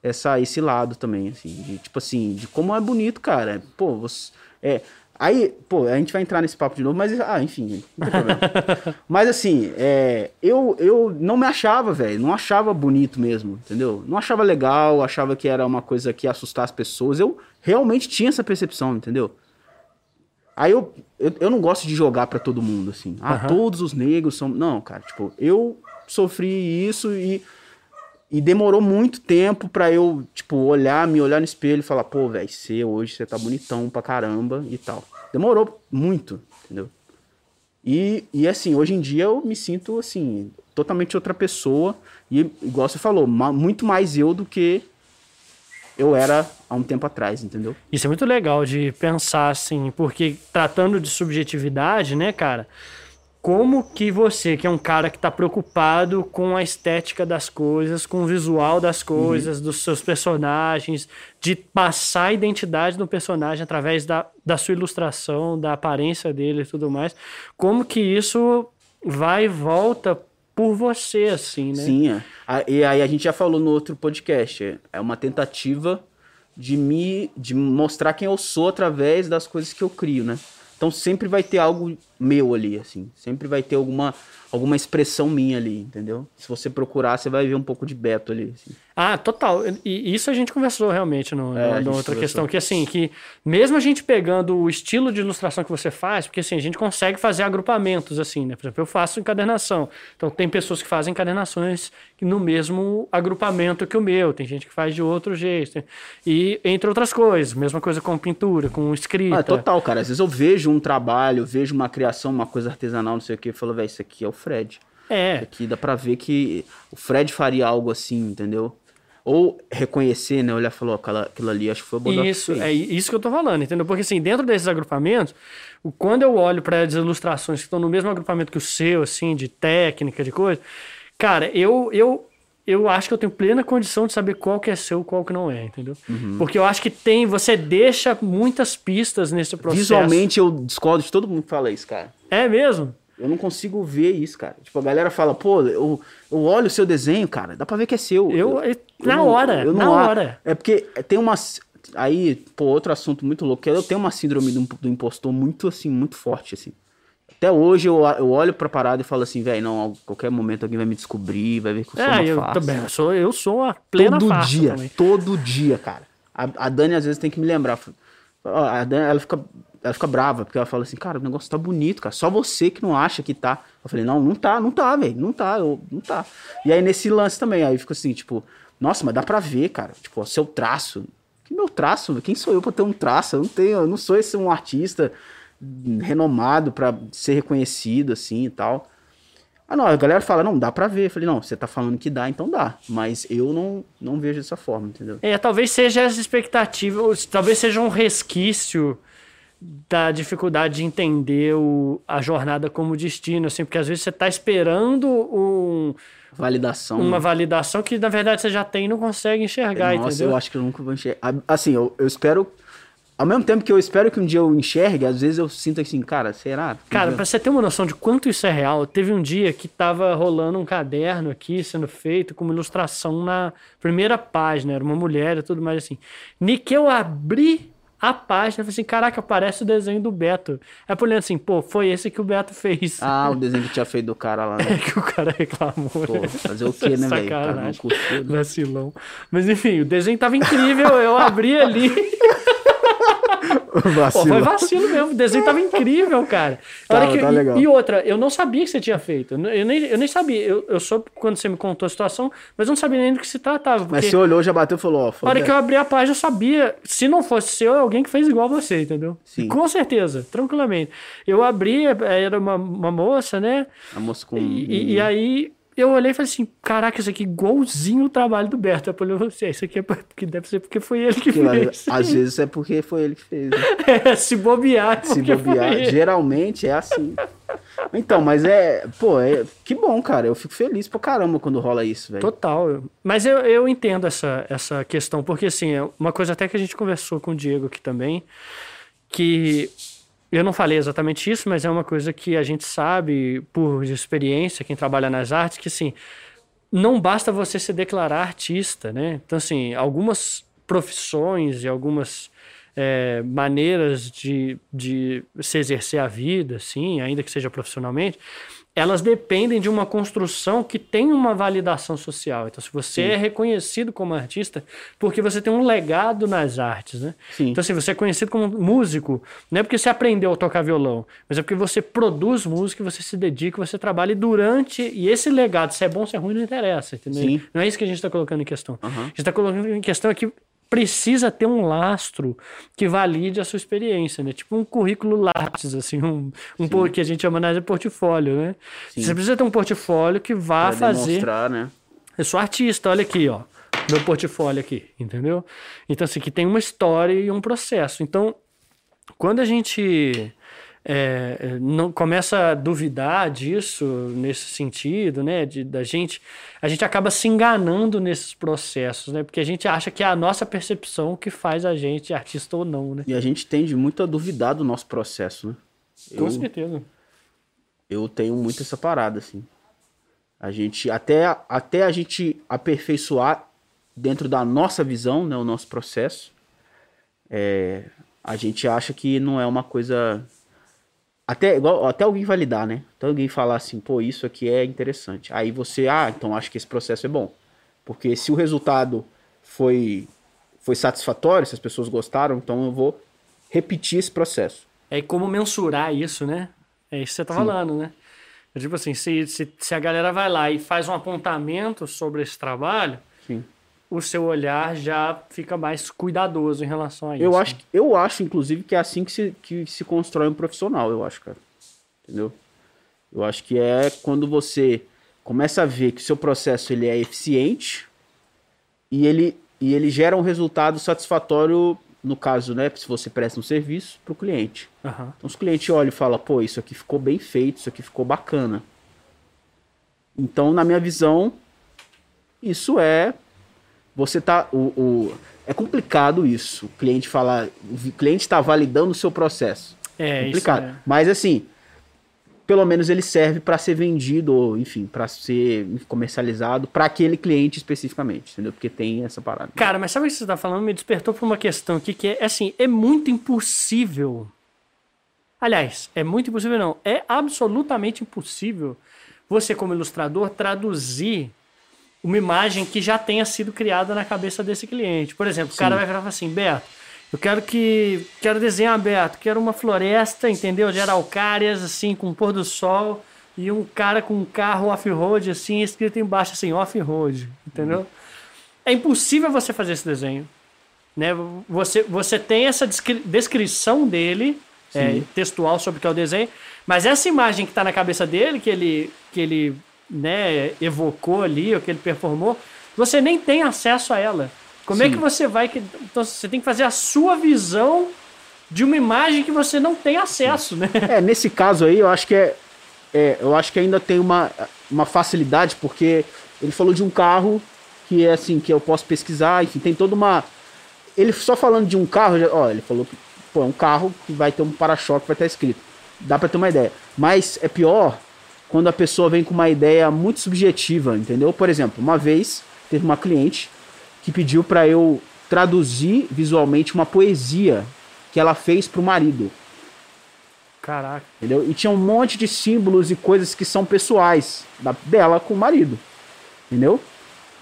essa, esse lado também, assim, de, tipo assim, de como é bonito, cara. Pô, você. É, aí, pô, a gente vai entrar nesse papo de novo, mas, ah, enfim, não tem problema. *laughs* mas assim, é, eu, eu não me achava, velho, não achava bonito mesmo, entendeu? Não achava legal, achava que era uma coisa que ia assustar as pessoas. Eu realmente tinha essa percepção, entendeu? Aí eu, eu, eu não gosto de jogar pra todo mundo, assim. Ah, Aham. todos os negros são. Não, cara, tipo, eu sofri isso e, e demorou muito tempo pra eu, tipo, olhar, me olhar no espelho e falar, pô, velho, você hoje você tá bonitão pra caramba e tal. Demorou muito, entendeu? E, e assim, hoje em dia eu me sinto, assim, totalmente outra pessoa. E, igual você falou, ma- muito mais eu do que eu era há um tempo atrás, entendeu? Isso é muito legal de pensar assim, porque tratando de subjetividade, né, cara? Como que você, que é um cara que está preocupado com a estética das coisas, com o visual das coisas, uhum. dos seus personagens, de passar a identidade do personagem através da, da sua ilustração, da aparência dele e tudo mais, como que isso vai e volta por você, assim, né? Sim, é. e aí a gente já falou no outro podcast, é uma tentativa de me de mostrar quem eu sou através das coisas que eu crio, né? Então sempre vai ter algo meu ali, assim. Sempre vai ter alguma, alguma expressão minha ali, entendeu? Se você procurar, você vai ver um pouco de Beto ali. Assim. Ah, total. E isso a gente conversou realmente no, é, no, outra questão, que assim, que mesmo a gente pegando o estilo de ilustração que você faz, porque assim, a gente consegue fazer agrupamentos assim, né? Por exemplo, eu faço encadernação. Então tem pessoas que fazem encadernações no mesmo agrupamento que o meu, tem gente que faz de outro jeito. E entre outras coisas, mesma coisa com pintura, com escrita. Ah, total, cara. Às vezes eu vejo um trabalho, vejo uma criação, uma coisa artesanal, não sei o que, e falo, velho, isso aqui é o Fred. É. Isso aqui dá pra ver que o Fred faria algo assim, entendeu? ou reconhecer, né? Olhar e falar, aquela, aquilo ali acho que foi o Bodoc Isso, é isso que eu tô falando, entendeu? Porque assim, dentro desses agrupamentos, quando eu olho para as ilustrações que estão no mesmo agrupamento que o seu, assim, de técnica, de coisa, cara, eu, eu, eu acho que eu tenho plena condição de saber qual que é seu qual que não é, entendeu? Uhum. Porque eu acho que tem, você deixa muitas pistas nesse processo. Visualmente eu discordo de todo mundo que fala isso, cara. É mesmo? Eu não consigo ver isso, cara. Tipo, a galera fala, pô, eu, eu olho o seu desenho, cara, dá pra ver que é seu. Eu, eu na eu hora, eu na hora. É porque tem uma. Aí, pô, outro assunto muito louco, que eu tenho uma síndrome do, do impostor muito, assim, muito forte, assim. Até hoje eu, eu olho pra parada e falo assim, velho, não, a qualquer momento alguém vai me descobrir, vai ver que eu sou é, uma eu farsa. também, eu sou, eu sou a plena todo farsa dia, também. Todo dia, cara. A, a Dani às vezes tem que me lembrar. A Dani, ela fica ela fica brava, porque ela fala assim, cara, o negócio tá bonito, cara. Só você que não acha que tá. Eu falei, não, não tá, não tá, velho. Não tá, eu, não tá. E aí nesse lance também, aí fica assim, tipo, nossa, mas dá pra ver, cara. Tipo, o seu traço. Que meu traço? Quem sou eu pra ter um traço? Eu não tenho, eu não sou esse um artista renomado para ser reconhecido assim e tal. Ah, não, a galera fala, não, dá pra ver. Eu falei, não, você tá falando que dá, então dá. Mas eu não, não vejo dessa forma, entendeu? É, talvez seja essa expectativa, talvez seja um resquício da dificuldade de entender o, a jornada como destino, assim, porque às vezes você está esperando um, validação, uma validação que na verdade você já tem e não consegue enxergar, Nossa, entendeu? eu acho que eu nunca vou enxergar. Assim, eu, eu espero ao mesmo tempo que eu espero que um dia eu enxergue, às vezes eu sinto assim, cara, será? Cara, pra você ter uma noção de quanto isso é real, teve um dia que tava rolando um caderno aqui sendo feito com uma ilustração na primeira página, era uma mulher e tudo mais assim. Nem que eu abri a página, falei assim, caraca, parece o desenho do Beto. Aí eu olhando assim, pô, foi esse que o Beto fez. Ah, o desenho que tinha feito do cara lá, né? É *laughs* que o cara reclamou. Pô, né? fazer o quê, né, velho? Cara, não curtiu, né? Vacilão. Mas enfim, o desenho tava incrível, eu abri ali... *laughs* *laughs* Pô, foi vacilo mesmo. O desenho tava incrível, cara. Tá, que, tá e, e, outra, eu não sabia que você tinha feito. Eu nem, eu nem sabia. Eu, eu soube quando você me contou a situação, mas eu não sabia nem do que se tratava. Mas você olhou, já bateu e falou, ó. Na hora que eu abri a página, eu sabia. Se não fosse seu, é alguém que fez igual você, entendeu? Sim. Com certeza, tranquilamente. Eu abri, era uma, uma moça, né? A moça com. E, e, e aí eu olhei e falei assim, caraca, isso aqui é igualzinho o trabalho do Berto. Eu falei, você, isso aqui é porque deve ser porque foi ele que fez. Às vezes é porque foi ele que fez. Né? *laughs* É, se bobear. Se bobear. Geralmente é assim. Então, mas é, pô, é, que bom, cara. Eu fico feliz pra caramba quando rola isso, velho. Total. Mas eu, eu entendo essa, essa questão, porque assim, é uma coisa até que a gente conversou com o Diego aqui também, que eu não falei exatamente isso, mas é uma coisa que a gente sabe por experiência, quem trabalha nas artes, que assim, não basta você se declarar artista, né? Então, assim, algumas profissões e algumas é, maneiras de, de se exercer a vida, assim, ainda que seja profissionalmente, elas dependem de uma construção que tem uma validação social. Então, se você Sim. é reconhecido como artista, porque você tem um legado nas artes, né? Sim. Então, se você é conhecido como músico, não é porque você aprendeu a tocar violão, mas é porque você produz música, você se dedica, você trabalha e durante. E esse legado, se é bom, se é ruim, não interessa, entendeu? Sim. Não é isso que a gente está colocando em questão. Uhum. A gente está colocando em questão aqui precisa ter um lastro que valide a sua experiência, né? Tipo um currículo lápis, assim, um, um que a gente chama de portfólio, né? Sim. Você precisa ter um portfólio que vá pra fazer. Demonstrar, né? Eu sou artista, olha aqui, ó. Meu portfólio aqui, entendeu? Então, assim, que tem uma história e um processo. Então, quando a gente é, não começa a duvidar disso nesse sentido, né? De, da gente, a gente acaba se enganando nesses processos, né? Porque a gente acha que é a nossa percepção que faz a gente artista ou não, né? E a gente tende muito a duvidar do nosso processo, né? Com Eu- certeza. eu tenho muito essa parada, assim. A gente, até, até a gente aperfeiçoar dentro da nossa visão, né, o nosso processo, é, a gente acha que não é uma coisa. Até, igual, até alguém validar, né? Então alguém falar assim, pô, isso aqui é interessante. Aí você, ah, então acho que esse processo é bom. Porque se o resultado foi, foi satisfatório, se as pessoas gostaram, então eu vou repetir esse processo. É como mensurar isso, né? É isso que você tá Sim. falando, né? É Tipo assim, se, se, se a galera vai lá e faz um apontamento sobre esse trabalho, Sim. O seu olhar já fica mais cuidadoso em relação a isso. Eu acho, que- eu acho, inclusive, que é assim que se, que se constrói um profissional, eu acho, cara. Entendeu? Eu acho que é quando você começa a ver que o seu processo ele é eficiente e ele, e ele gera um resultado satisfatório, no caso, né, se você presta um serviço para o cliente. Aham. Então, os clientes olham e falam, pô, isso aqui ficou bem feito, isso aqui ficou bacana. Então, na minha visão, isso é. Você tá. O, o- é complicado isso. O cliente falar. O cliente está validando o seu processo. É, isso complicado. é. Mas assim, pelo menos ele serve para ser vendido, ou enfim, para ser comercializado para aquele cliente especificamente, entendeu? Porque tem essa parada. Cara, mas sabe o que você tá falando? Me despertou por uma questão aqui que é assim, é muito impossível. Aliás, é muito impossível não, é absolutamente impossível você como ilustrador traduzir uma imagem que já tenha sido criada na cabeça desse cliente. Por exemplo, o cara vai falar assim, Beto, eu quero que quero desenhar, Beto, quero uma floresta, entendeu? De araucárias assim com pôr do sol e um cara com um carro off-road assim, escrito embaixo assim, off-road, entendeu? é impossível você fazer esse desenho. Né? Você, você tem essa descri- descrição dele, é, Sim. textual sobre o que é o desenho, mas essa imagem que está na cabeça dele, que ele, que ele né, evocou ali, ou que ele performou, você nem tem acesso a ela. Como é Sim. que você vai. que- Então você tem que fazer a sua visão de uma imagem que você não tem acesso, né? É, nesse caso aí, eu acho que é, é, eu acho que ainda tem uma, uma facilidade, porque ele falou de um carro que é assim, que eu posso pesquisar, enfim, tem toda uma. Ele só falando de um carro, já- ó, ele falou que pô, é um carro que vai ter um para-choque, vai estar escrito. Dá pra ter uma ideia. Mas é pior quando a pessoa vem com uma ideia muito subjetiva, entendeu? Por exemplo, uma vez teve uma cliente que pediu pra eu traduzir visualmente uma poesia que ela fez pro marido. Caraca. Entendeu? E tinha um monte de símbolos e coisas que são pessoais da, dela com o marido. Entendeu?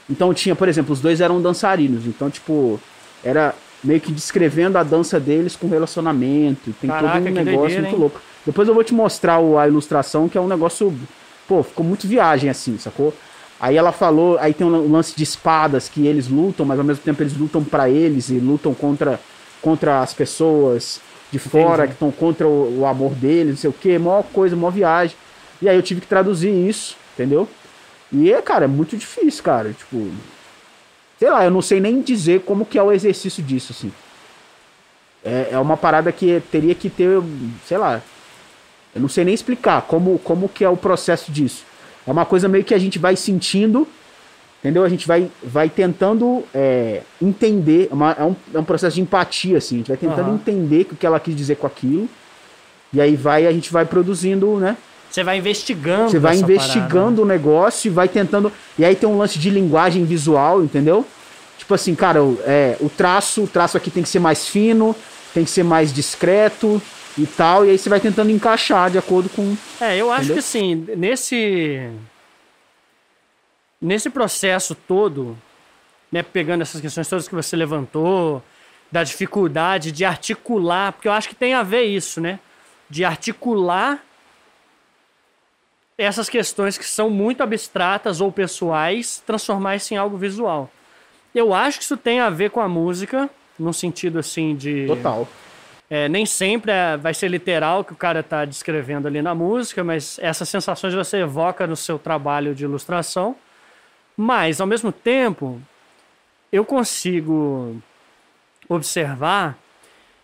Então tinha, por exemplo, os dois eram dançarinos. Então, tipo, era meio que descrevendo a dança deles com relacionamento. Tem Caraca, todo um negócio doideira, muito hein? louco. Depois eu vou te mostrar o- a ilustração, que é um negócio. Pô, ficou muito viagem assim, sacou? Aí ela falou, aí tem um lance de espadas que eles lutam, mas ao mesmo tempo eles lutam pra eles e lutam contra, contra as pessoas de fora Entendi. que estão contra o, o amor deles, não sei o que, maior coisa, maior viagem. E aí eu tive que traduzir isso, entendeu? E é, cara, é muito difícil, cara. Tipo, sei lá, eu não sei nem dizer como que é o exercício disso, assim. É, é uma parada que teria que ter, sei lá, eu não sei nem explicar como, como que é o processo disso. É uma coisa meio que a gente vai sentindo, entendeu? A gente vai, vai tentando é, entender, é, uma- é um, é um processo de empatia, assim. A gente vai tentando Aham. entender o que ela quis dizer com aquilo. E aí vai, a gente vai produzindo, né? Você vai investigando. Você vai investigando o negócio e vai tentando. E aí tem um lance de linguagem visual, entendeu? Tipo assim, cara, é, o traço, o traço aqui tem que ser mais fino, tem que ser mais discreto e tal. E aí você vai tentando encaixar de acordo com. É, eu acho Entendeu? que assim, nesse. Nesse processo todo, né, pegando essas questões todas que você levantou, da dificuldade de articular, porque eu acho que tem a ver isso, né? De articular essas questões que são muito abstratas ou pessoais, transformar isso em algo visual. Eu acho que isso tem a ver com a música, num sentido assim de. Total. É, nem sempre é- vai ser literal o que o cara está descrevendo ali na música, mas essas sensações você evoca no seu trabalho de ilustração. Mas, ao mesmo tempo, eu consigo observar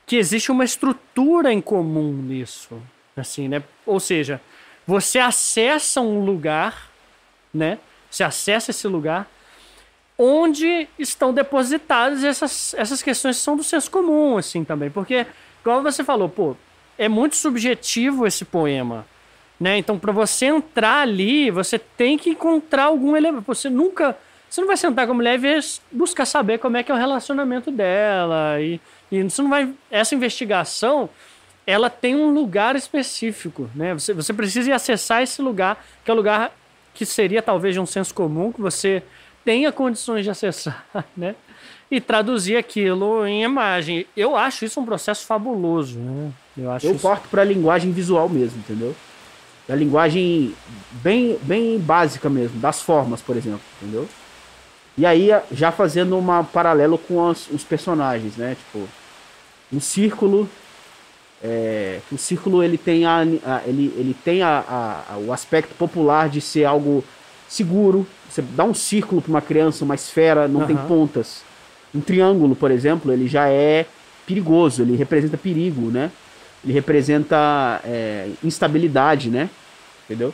que existe uma estrutura em comum nisso. Assim, né? Ou seja, você acessa um lugar, né? Você acessa esse lugar onde estão depositadas essas, essas questões que são do senso comum, assim, também. Porque, como você falou, pô, é muito subjetivo esse poema. Né? Então, para você entrar ali, você tem que encontrar algum elemento. Você nunca. Você não vai sentar com a mulher e buscar saber como é que é o relacionamento dela. E, e você não vai. Essa investigação, ela tem um lugar específico. Né? Você, você precisa acessar esse lugar, que é o lugar que seria talvez de um senso comum, que você tenha condições de acessar, *laughs* né? E traduzir aquilo em imagem. Eu acho isso um processo fabuloso, né? Eu, acho Eu isso... parto para a linguagem visual mesmo, entendeu? da linguagem bem, bem básica mesmo, das formas, por exemplo, entendeu? E aí, já fazendo um paralelo com as, os personagens, né? Tipo, um círculo. É, o círculo ele tem, a, a ele, ele tem a, a, o aspecto popular de ser algo seguro. Você dá um círculo para uma criança, uma esfera, não uhum. tem pontas. Um triângulo, por exemplo, ele já é perigoso, ele representa perigo, né? Ele representa é, instabilidade, né? entendeu?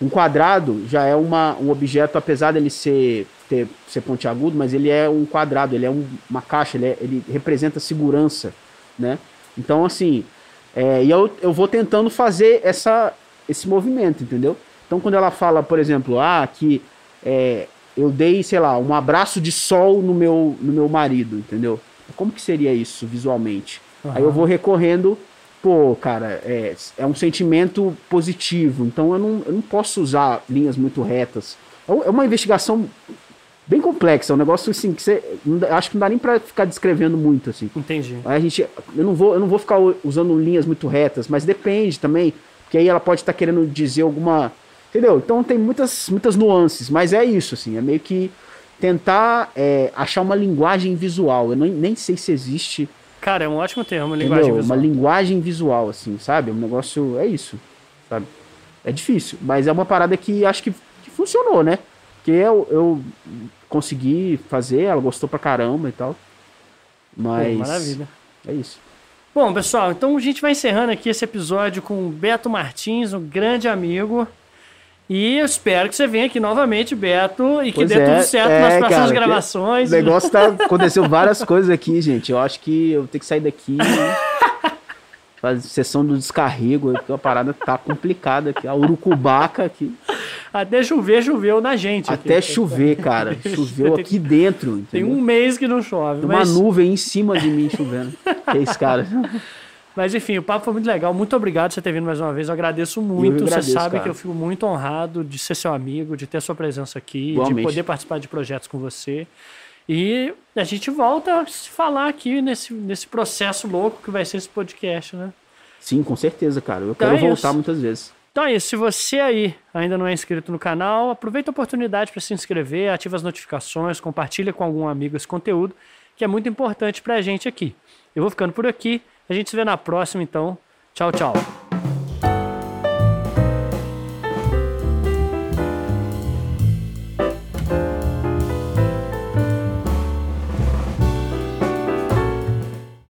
Um quadrado já é uma, um objeto, apesar dele ser, ter, ser pontiagudo, mas ele é um quadrado, ele é um, uma caixa, ele, é, ele representa segurança, né? Então, assim, é, e eu, eu vou tentando fazer essa, esse movimento, entendeu? Então, quando ela fala, por exemplo, ah, que é, eu dei, sei lá, um abraço de sol no meu, no meu marido, entendeu? Como que seria isso visualmente? Uhum. Aí eu vou recorrendo pô, cara, é, é um sentimento positivo, então eu não, eu não posso usar linhas muito retas. É, é uma investigação bem complexa, é um negócio assim que você. Acho que não dá nem pra ficar descrevendo muito, assim. Entendi. Aí a gente. Eu não vou, eu não vou ficar usando linhas muito retas, mas depende também, porque aí ela pode estar tá querendo dizer alguma. Entendeu? Então tem muitas, muitas nuances, mas é isso, assim, é meio que tentar é, achar uma linguagem visual. Eu nem, nem sei se existe Cara, é um ótimo termo, linguagem Entendeu? visual. Uma linguagem visual, assim, sabe? Um negócio. É isso, sabe? É difícil, mas é uma parada que acho que, que funcionou, né? Que eu, eu consegui fazer, ela gostou pra caramba e tal. Mas. Pô, maravilha. É isso. Bom, pessoal, então a gente vai encerrando aqui esse episódio com o Beto Martins, um grande amigo. E eu espero que você venha aqui novamente, Beto, e que pois dê é, tudo certo é, nas próximas cara, gravações. O negócio tá. Aconteceu várias coisas aqui, gente. Eu acho que eu vou ter que sair daqui. fazer sessão do descarrego, porque a parada tá complicada aqui. A urucubaca aqui. Até chover, choveu na gente. Até aqui. chover, cara. *laughs* Choveu aqui dentro. Entendeu? Tem um mês que não chove. Tem mas... uma nuvem em cima de mim chovendo. que é esse cara. *laughs* Mas enfim, o papo foi muito legal. Muito obrigado por você ter vindo mais uma vez. Eu agradeço muito. Eu agradeço, você sabe cara. que eu fico muito honrado de ser seu amigo, de ter a sua presença aqui, Igualmente. de poder participar de projetos com você. E a gente volta a se falar aqui nesse, nesse processo louco que vai ser esse podcast, né? Sim, com certeza, cara. Eu então quero é voltar isso. muitas vezes. Então é isso. Se você aí ainda não é inscrito no canal, aproveita a oportunidade para se inscrever, ativa as notificações, compartilha com algum amigo esse conteúdo, que é muito importante para a gente aqui. Eu vou ficando por aqui. A gente se vê na próxima, então. Tchau, tchau.